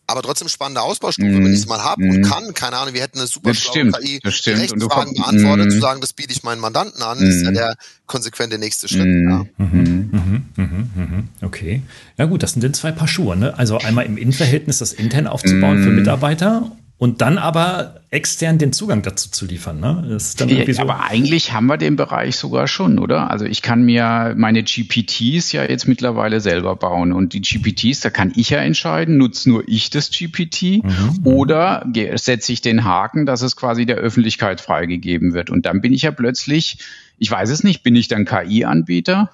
Mhm aber trotzdem spannende Ausbaustufe, mm. wenn ich es mal habe mm. und mhm. kann, keine Ahnung, wir hätten eine super
schlaue
KI,
stimmt.
Rechtsfragen beantwortet, mm. zu sagen, das biete ich meinen Mandanten an, das ist ja mhm. der konsequente nächste Schritt. Ja.
Mhm. Okay. Ja gut, das sind dann zwei Paar Schuhe. Ne? Also einmal im Innenverhältnis das intern aufzubauen für Mitarbeiter und dann aber extern den Zugang dazu zu liefern. Ne?
So. Aber eigentlich haben wir den Bereich sogar schon, oder? Also ich kann mir meine GPTs ja jetzt mittlerweile selber bauen und die GPTs, da kann ich ja entscheiden, nutze nur ich das GPT mhm. oder setze ich den Haken, dass es quasi der Öffentlichkeit freigegeben wird. Und dann bin ich ja plötzlich ich weiß es nicht, bin ich dann KI-Anbieter?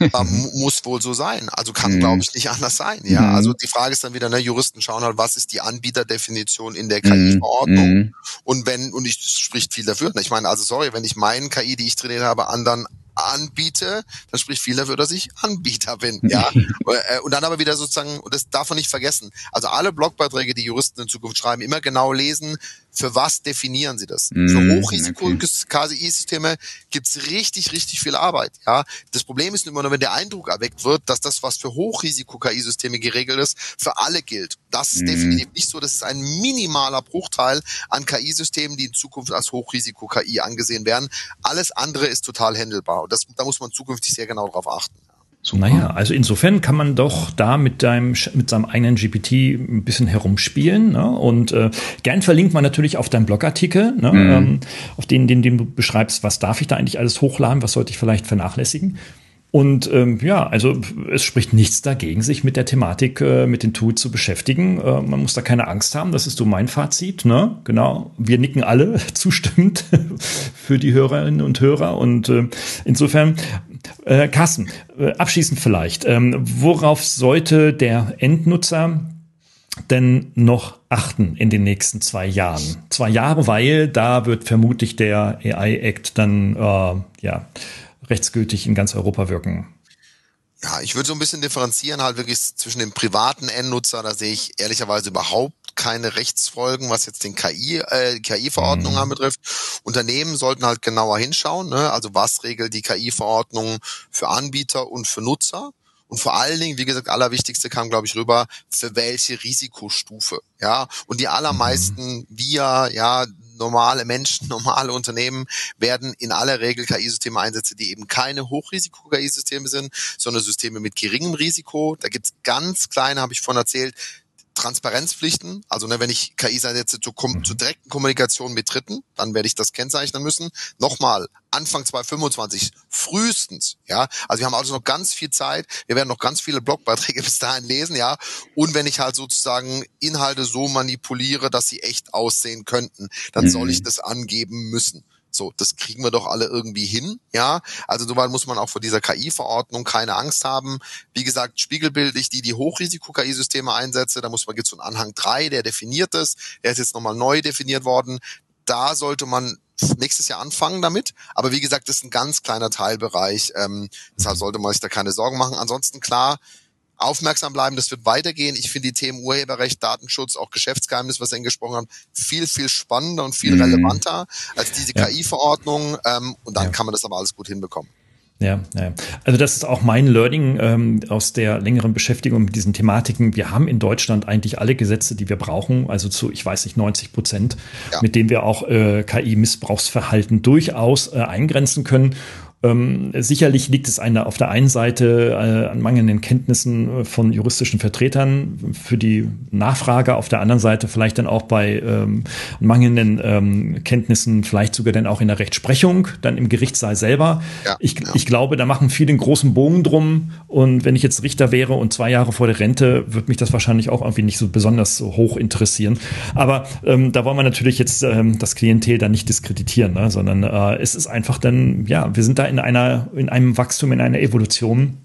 muss wohl so sein. Also kann, hm. glaube ich, nicht anders sein. Ja, hm. also die Frage ist dann wieder, ne, Juristen schauen halt, was ist die Anbieterdefinition in der KI-Verordnung? Hm. Und wenn, und ich spricht viel dafür. Ich meine, also sorry, wenn ich meinen KI, die ich trainiert habe, anderen anbiete, dann spricht viel dafür, dass ich Anbieter bin. Ja. Äh, und dann aber wieder sozusagen, und das darf man nicht vergessen. Also alle Blogbeiträge, die Juristen in Zukunft schreiben, immer genau lesen, für was definieren sie das? Mm, für Hochrisiko-KI-Systeme gibt's richtig, richtig viel Arbeit. Ja, Das Problem ist immer nur, wenn der Eindruck erweckt wird, dass das, was für Hochrisiko-KI-Systeme geregelt ist, für alle gilt. Das ist mm. definitiv nicht so. Das ist ein minimaler Bruchteil an KI-Systemen, die in Zukunft als Hochrisiko-KI angesehen werden. Alles andere ist total händelbar. Und das, da muss man zukünftig sehr genau drauf achten.
Super. Naja, also insofern kann man doch da mit deinem mit seinem eigenen GPT ein bisschen herumspielen. Ne? Und äh, gern verlinkt man natürlich auf deinem Blogartikel, ne? Mhm. Ähm, auf den, den, den du beschreibst, was darf ich da eigentlich alles hochladen, was sollte ich vielleicht vernachlässigen. Und ähm, ja, also es spricht nichts dagegen, sich mit der Thematik, äh, mit den Tools zu beschäftigen. Äh, man muss da keine Angst haben, das ist so mein Fazit. Ne? Genau, wir nicken alle zustimmend für die Hörerinnen und Hörer. Und äh, insofern, äh, Carsten, äh, abschließend vielleicht, ähm, worauf sollte der Endnutzer denn noch achten in den nächsten zwei Jahren? Zwei Jahre, weil da wird vermutlich der AI-Act dann äh, ja rechtsgültig in ganz Europa wirken?
Ja, ich würde so ein bisschen differenzieren halt wirklich zwischen dem privaten Endnutzer, da sehe ich ehrlicherweise überhaupt keine Rechtsfolgen, was jetzt den KI, äh, KI-Verordnung mhm. anbetrifft. Unternehmen sollten halt genauer hinschauen, ne? also was regelt die KI-Verordnung für Anbieter und für Nutzer. Und vor allen Dingen, wie gesagt, allerwichtigste kam, glaube ich, rüber, für welche Risikostufe. Ja, und die allermeisten mhm. wir, ja, normale Menschen, normale Unternehmen werden in aller Regel KI-Systeme einsetzen, die eben keine Hochrisiko-KI-Systeme sind, sondern Systeme mit geringem Risiko. Da gibt's ganz kleine, habe ich vorhin erzählt, Transparenzpflichten. Also ne, wenn ich KI einsetze zur, mhm. zur direkten Kommunikation mit Dritten, dann werde ich das kennzeichnen müssen. Nochmal, Anfang 2025 frühestens, ja. Also wir haben also noch ganz viel Zeit. Wir werden noch ganz viele Blogbeiträge bis dahin lesen, ja. Und wenn ich halt sozusagen Inhalte so manipuliere, dass sie echt aussehen könnten, dann mhm. soll ich das angeben müssen. So, das kriegen wir doch alle irgendwie hin, ja. Also soweit muss man auch vor dieser KI-Verordnung keine Angst haben. Wie gesagt, spiegelbildlich die, die Hochrisiko-KI-Systeme einsetze, da muss man, gibt's so einen Anhang 3, der definiert ist. Der ist jetzt nochmal neu definiert worden. Da sollte man nächstes Jahr anfangen damit. Aber wie gesagt, das ist ein ganz kleiner Teilbereich. Ähm, deshalb sollte man sich da keine Sorgen machen. Ansonsten klar, aufmerksam bleiben, das wird weitergehen. Ich finde die Themen Urheberrecht, Datenschutz, auch Geschäftsgeheimnis, was wir gesprochen haben, viel, viel spannender und viel mhm. relevanter als diese ja. KI-Verordnung. Ähm, und dann ja. kann man das aber alles gut hinbekommen.
Ja, ja, also das ist auch mein Learning ähm, aus der längeren Beschäftigung mit diesen Thematiken. Wir haben in Deutschland eigentlich alle Gesetze, die wir brauchen, also zu, ich weiß nicht, 90 Prozent, ja. mit denen wir auch äh, KI-Missbrauchsverhalten durchaus äh, eingrenzen können. Ähm, sicherlich liegt es eine, auf der einen Seite äh, an mangelnden Kenntnissen äh, von juristischen Vertretern für die Nachfrage, auf der anderen Seite vielleicht dann auch bei ähm, mangelnden ähm, Kenntnissen, vielleicht sogar dann auch in der Rechtsprechung, dann im Gerichtssaal selber. Ja, ich, ja. ich glaube, da machen viele den großen Bogen drum und wenn ich jetzt Richter wäre und zwei Jahre vor der Rente, würde mich das wahrscheinlich auch irgendwie nicht so besonders so hoch interessieren. Aber ähm, da wollen wir natürlich jetzt ähm, das Klientel dann nicht diskreditieren, ne? sondern äh, es ist einfach dann, ja, wir sind da in einer, in einem Wachstum, in einer Evolution,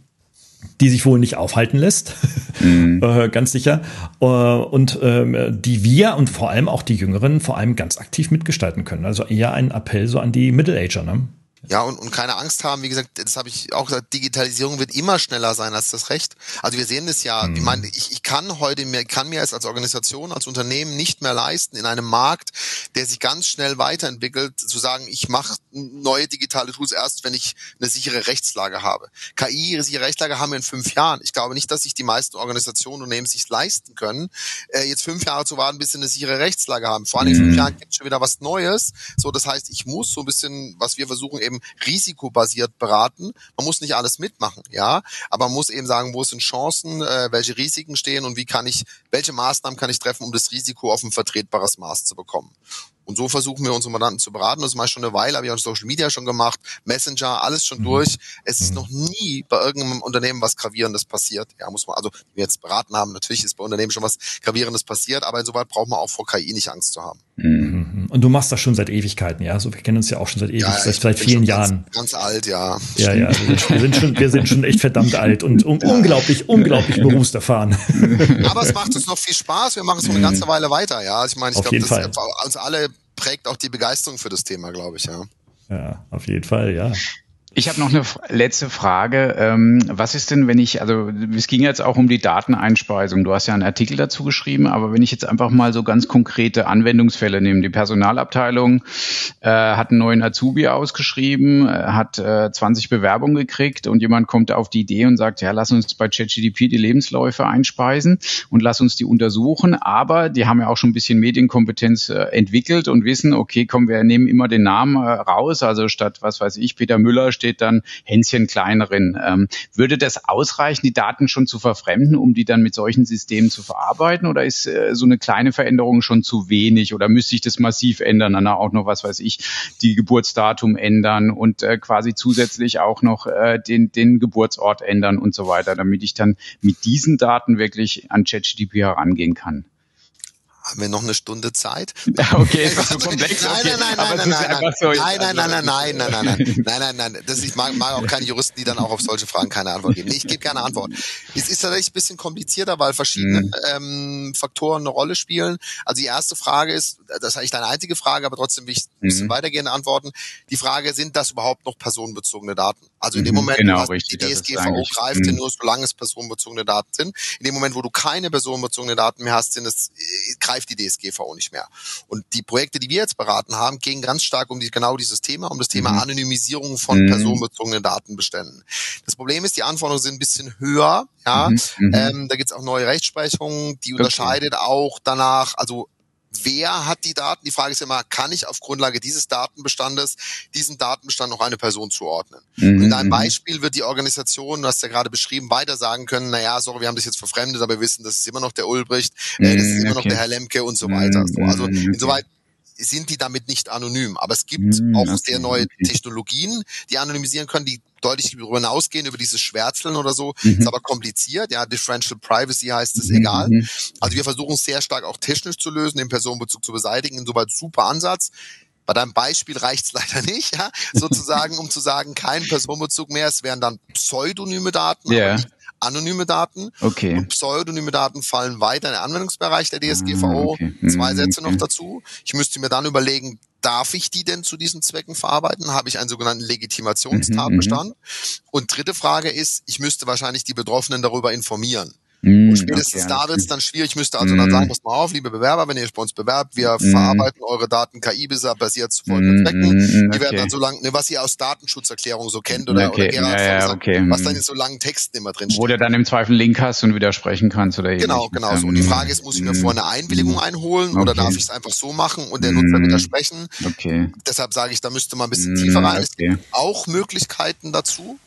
die sich wohl nicht aufhalten lässt, mhm. äh, ganz sicher, äh, und äh, die wir und vor allem auch die Jüngeren vor allem ganz aktiv mitgestalten können. Also eher ein Appell so an die Middle-Ager. Ne?
Ja, und, und keine Angst haben, wie gesagt, das habe ich auch gesagt, Digitalisierung wird immer schneller sein als das Recht. Also wir sehen das ja, mhm. ich meine, ich, ich kann heute mir, kann mir es als Organisation, als Unternehmen nicht mehr leisten, in einem Markt, der sich ganz schnell weiterentwickelt, zu sagen, ich mache neue digitale Tools erst, wenn ich eine sichere Rechtslage habe. KI, ihre sichere Rechtslage haben wir in fünf Jahren. Ich glaube nicht, dass sich die meisten Organisationen und Unternehmen sich leisten können, äh, jetzt fünf Jahre zu warten, bis sie eine sichere Rechtslage haben. Vor allem in fünf mhm. Jahren gibt es schon wieder was Neues. So, das heißt, ich muss so ein bisschen, was wir versuchen eben eben risikobasiert beraten. Man muss nicht alles mitmachen, ja, aber man muss eben sagen, wo sind Chancen, äh, welche Risiken stehen und wie kann ich, welche Maßnahmen kann ich treffen, um das Risiko auf ein vertretbares Maß zu bekommen. Und so versuchen wir unsere Mandanten zu beraten. Das mache ich schon eine Weile, habe ich auch Social Media schon gemacht, Messenger, alles schon mhm. durch. Es ist mhm. noch nie bei irgendeinem Unternehmen was Gravierendes passiert. Ja, muss man, also wir jetzt beraten haben, natürlich ist bei Unternehmen schon was Gravierendes passiert, aber insoweit braucht man auch vor KI nicht Angst zu haben.
Mhm. Und du machst das schon seit Ewigkeiten, ja? So, wir kennen uns ja auch schon seit ewig, ja, seit, seit vielen Jahren.
Ganz, ganz, alt, ja.
Ja, ja. Wir sind, wir sind, schon, wir sind schon echt verdammt alt und un ja. unglaublich, unglaublich berufserfahren.
Aber es macht uns noch viel Spaß. Wir machen es noch eine ganze mhm. Weile weiter, ja. Also ich meine, ich glaube, das uns alle prägt auch die Begeisterung für das Thema, glaube ich, ja.
Ja, auf jeden Fall, ja.
Ich habe noch eine letzte Frage. Ähm, was ist denn, wenn ich, also es ging jetzt auch um die Dateneinspeisung. Du hast ja einen Artikel dazu geschrieben, aber wenn ich jetzt einfach mal so ganz konkrete Anwendungsfälle nehme, die Personalabteilung äh, hat einen neuen Azubi ausgeschrieben, äh, hat äh, 20 Bewerbungen gekriegt und jemand kommt auf die Idee und sagt, ja, lass uns bei ChatGDP die Lebensläufe einspeisen und lass uns die untersuchen. Aber die haben ja auch schon ein bisschen Medienkompetenz äh, entwickelt und wissen, okay, komm, wir nehmen immer den Namen äh, raus. Also statt, was weiß ich, Peter Müller steht steht dann Hänschen Kleinerin. Ähm, würde das ausreichen, die Daten schon zu verfremden, um die dann mit solchen Systemen zu verarbeiten? Oder ist äh, so eine kleine Veränderung schon zu wenig? Oder müsste ich das massiv ändern? Dann auch noch, was weiß ich, die Geburtsdatum ändern und äh, quasi zusätzlich auch noch äh, den, den Geburtsort ändern und so weiter, damit ich dann mit diesen Daten wirklich an ChatGDP herangehen kann
haben wir noch eine Stunde Zeit?
Okay, ist so komplex.
Nein, nein, nein, nein, nein, nein, nein, nein, nein, nein, nein, nein, nein, nein, nein, nein, das ich mag, mag auch keine Juristen, die dann auch auf solche Fragen keine Antwort geben. Nee, ich gebe gerne Antwort. Es ist tatsächlich ein bisschen komplizierter, weil verschiedene mhm. ähm, Faktoren eine Rolle spielen. Also die erste Frage ist, das ist eigentlich deine einzige Frage, aber trotzdem will ich ein bisschen mhm. weitergehende antworten. Die Frage, sind das überhaupt noch personenbezogene Daten? Also in dem Moment,
genau,
wo
richtig,
die DSGVO greift, mhm. nur solange es personenbezogene Daten sind. In dem Moment, wo du keine personenbezogene Daten mehr hast, sind es, äh, greift die DSGVO nicht mehr. Und die Projekte, die wir jetzt beraten haben, gehen ganz stark um die, genau dieses Thema, um das Thema mhm. Anonymisierung von mhm. personenbezogenen Datenbeständen. Das Problem ist, die Anforderungen sind ein bisschen höher. Ja, mhm. mhm. ähm, da gibt es auch neue Rechtsprechungen, die okay. unterscheidet auch danach, also wer hat die Daten? Die Frage ist immer, kann ich auf Grundlage dieses Datenbestandes diesen Datenbestand noch eine Person zuordnen? Mhm. Und in deinem mhm. Beispiel wird die Organisation, du hast ja gerade beschrieben, weiter sagen können, naja, sorry, wir haben das jetzt verfremdet, aber wir wissen, das ist immer noch der Ulbricht, äh, das ist immer okay. noch der Herr Lemke und so weiter. Mhm. So, also insoweit sind die damit nicht anonym. Aber es gibt mm, auch sehr neue Technologien, die anonymisieren können, die deutlich darüber hinausgehen, über dieses Schwärzeln oder so. Mhm. Ist aber kompliziert. Ja, Differential Privacy heißt es, mhm. egal. Also wir versuchen sehr stark auch technisch zu lösen, den Personenbezug zu beseitigen. Insoweit super Ansatz. Bei deinem Beispiel reicht's leider nicht, ja, sozusagen, um zu sagen, kein Personenbezug mehr. Es wären dann pseudonyme Daten,
yeah. aber nicht
anonyme Daten.
Okay.
Und pseudonyme Daten fallen weiter in den Anwendungsbereich der DSGVO. Ah, okay. Zwei mhm, Sätze okay. noch dazu. Ich müsste mir dann überlegen, darf ich die denn zu diesen Zwecken verarbeiten? Habe ich einen sogenannten Legitimationstatbestand? Mhm, und dritte Frage ist, ich müsste wahrscheinlich die Betroffenen darüber informieren. Mm, und spätestens okay, da wird es dann schwierig. müsste also mm. dann sagen, pass mal auf, liebe Bewerber, wenn ihr euch bei uns bewerbt, wir mm. verarbeiten eure Daten KI-basiert zu folgenden Zwecken. Die werden dann so lang, ne, was ihr aus Datenschutzerklärung so kennt oder,
okay.
oder
Gerhard ja, ja,
sagt,
okay.
was dann in so langen Texten immer drin steht.
Wo du dann im Zweifel Link hast und widersprechen kannst oder
Genau, genau so. Und die Frage ist, muss ich mir vorher eine Einwilligung einholen okay. oder darf ich es einfach so machen und der Nutzer widersprechen?
Okay.
Deshalb sage ich, da müsste man ein bisschen tiefer rein. Es gibt auch Möglichkeiten dazu.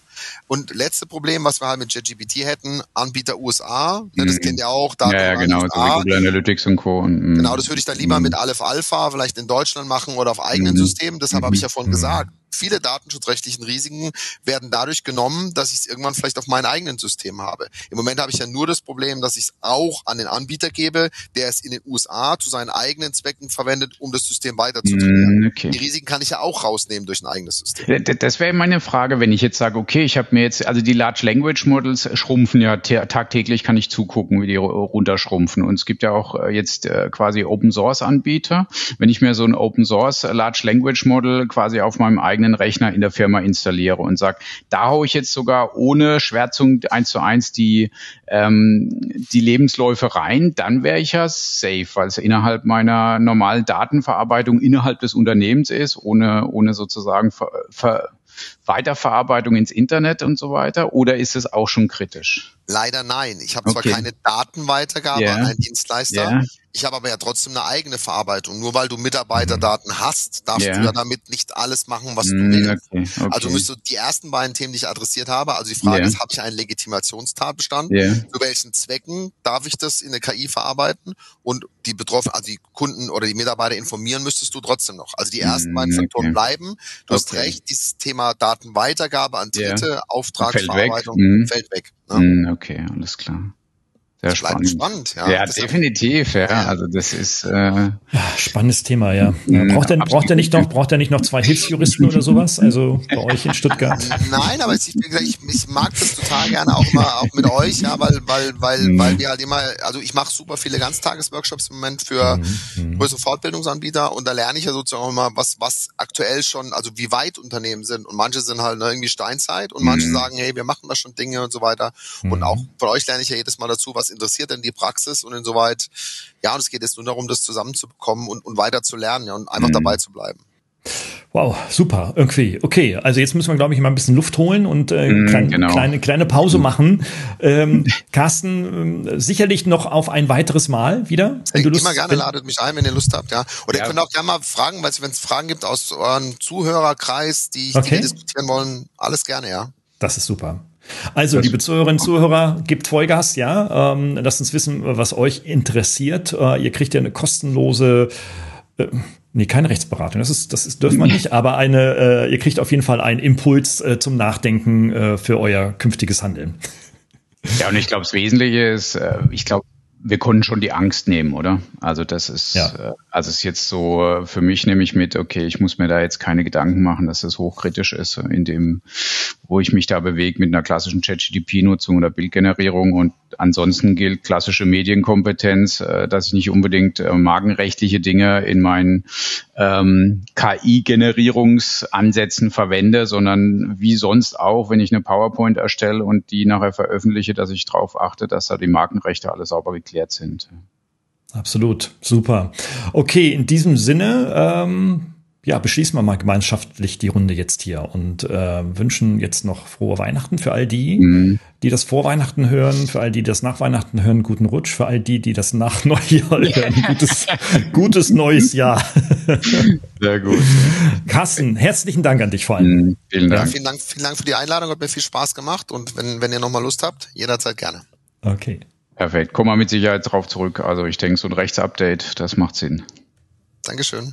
Und letzte Problem, was wir halt mit JetGPT hätten, Anbieter USA, ne, das mhm. kennt ihr auch.
Daten ja, ja, genau, so Google Analytics und Co. Und,
mhm. genau, das würde ich dann lieber mhm. mit Aleph Alpha vielleicht in Deutschland machen oder auf eigenen mhm. Systemen. Deshalb habe ich ja vorhin gesagt, viele datenschutzrechtlichen Risiken werden dadurch genommen, dass ich es irgendwann vielleicht auf meinem eigenen System habe. Im Moment habe ich ja nur das Problem, dass ich es auch an den Anbieter gebe, der es in den USA zu seinen eigenen Zwecken verwendet, um das System weiter zu trainieren.
Mm, okay.
Die Risiken kann ich ja auch rausnehmen durch ein eigenes System.
Das wäre meine Frage, wenn ich jetzt sage, okay, ich habe mir jetzt, also die Large Language Models schrumpfen ja tagtäglich, kann ich zugucken, wie die runterschrumpfen. Und es gibt ja auch äh, jetzt äh, quasi Open Source Anbieter. Wenn ich mir so ein Open Source Large Language Model quasi auf meinem eigenen eigenen Rechner in der Firma installiere und sage, da haue ich jetzt sogar ohne Schwärzung eins zu eins die, ähm, die Lebensläufe rein, dann wäre ich ja safe, weil es innerhalb meiner normalen Datenverarbeitung innerhalb des Unternehmens ist, ohne, ohne sozusagen ver, ver, Weiterverarbeitung ins Internet und so weiter? Oder ist es auch schon kritisch?
Leider nein. Ich habe okay. zwar keine Datenweitergabe yeah. an einen Dienstleister, yeah. Ich habe aber ja trotzdem eine eigene Verarbeitung. Nur weil du Mitarbeiterdaten hast, darfst yeah. du ja damit nicht alles machen, was du mm, willst. Okay, okay. Also müsst du die ersten beiden Themen, die ich adressiert habe, also die Frage ist, habe ich einen Legitimationstatbestand? Zu welchen Zwecken darf ich das in der KI verarbeiten? Und die betroffenen, also die Kunden oder die Mitarbeiter informieren müsstest du trotzdem noch. Also die ersten mm, beiden Faktoren bleiben. Du hast recht, dieses Thema Datenweitergabe an Dritte, Auftragsverarbeitung
fällt weg.
Mm. Fällt weg ne?
Mm, okay, alles klar. Sehr spannend. spannend. ja. ja definitiv, ja. Also das ist äh,
spannendes Thema, ja. ja braucht er braucht er nicht noch braucht er nicht noch zwei Hilfsjuristen oder sowas? Also bei euch in Stuttgart?
Nein, aber ich, ich, ich mag das total gerne auch immer auch mit euch, ja, weil weil weil mhm. weil wir halt immer, also ich mache super viele Ganztagesworkshops im Moment für mhm. mhm. größere Fortbildungsanbieter und da lerne ich ja sozusagen auch immer, was was aktuell schon, also wie weit Unternehmen sind und manche sind halt ne, irgendwie Steinzeit und manche mhm. sagen, hey, wir machen da schon Dinge und so weiter und mhm. auch von euch lerne ich ja jedes Mal dazu, was was interessiert denn die Praxis und insoweit, ja, und es geht jetzt nur darum, das zusammenzubekommen und, und weiter zu lernen ja, und einfach mhm. dabei zu bleiben.
Wow, super, irgendwie. Okay, also jetzt müssen wir, glaube ich, mal ein bisschen Luft holen und äh, mm, klein, genau. kleine, kleine Pause machen. Ähm, Carsten, äh, sicherlich noch auf ein weiteres Mal wieder.
Wenn du Lust, immer gerne, wenn, ladet mich ein, wenn ihr Lust habt, ja. Oder ja. ihr könnt auch gerne mal fragen, weil wenn es Fragen gibt aus eurem Zuhörerkreis, die, okay. die diskutieren wollen, alles gerne, ja.
Das ist super. Also, liebe Zuhörerinnen und Zuhörer, gebt Vollgas, ja. Ähm, lasst uns wissen, was euch interessiert. Äh, ihr kriegt ja eine kostenlose, äh, nee, keine Rechtsberatung, das ist, das ist, dürfen wir nicht, aber eine, äh, ihr kriegt auf jeden Fall einen Impuls äh, zum Nachdenken äh, für euer künftiges Handeln.
Ja, und ich glaube, das Wesentliche ist, äh, ich glaube, wir konnten schon die Angst nehmen, oder? Also das ist, ja. äh, also ist jetzt so äh, für mich nehme ich mit, okay, ich muss mir da jetzt keine Gedanken machen, dass das hochkritisch ist, in dem, wo ich mich da bewege mit einer klassischen ChatGDP-Nutzung oder Bildgenerierung und ansonsten gilt klassische Medienkompetenz, äh, dass ich nicht unbedingt äh, markenrechtliche Dinge in meinen ähm, KI-Generierungsansätzen verwende, sondern wie sonst auch, wenn ich eine PowerPoint erstelle und die nachher veröffentliche, dass ich darauf achte, dass da die Markenrechte alle sauber geklärt sind.
Absolut, super. Okay, in diesem Sinne, ähm, ja, beschließen wir mal gemeinschaftlich die Runde jetzt hier und äh, wünschen jetzt noch frohe Weihnachten für all die, mhm. die das vor Weihnachten hören, für all die, die das nach Weihnachten hören, guten Rutsch, für all die, die das nach Neujahr hören, gutes, gutes neues Jahr. Sehr gut. Carsten, herzlichen Dank an dich vor allem. Mhm,
vielen Dank. Ja, vielen Dank. Vielen Dank für die Einladung, hat mir viel Spaß gemacht und wenn, wenn ihr nochmal Lust habt, jederzeit gerne.
Okay.
Perfekt. Kommen wir mit Sicherheit darauf zurück. Also ich denke, so ein Rechtsupdate, das macht Sinn.
Dankeschön.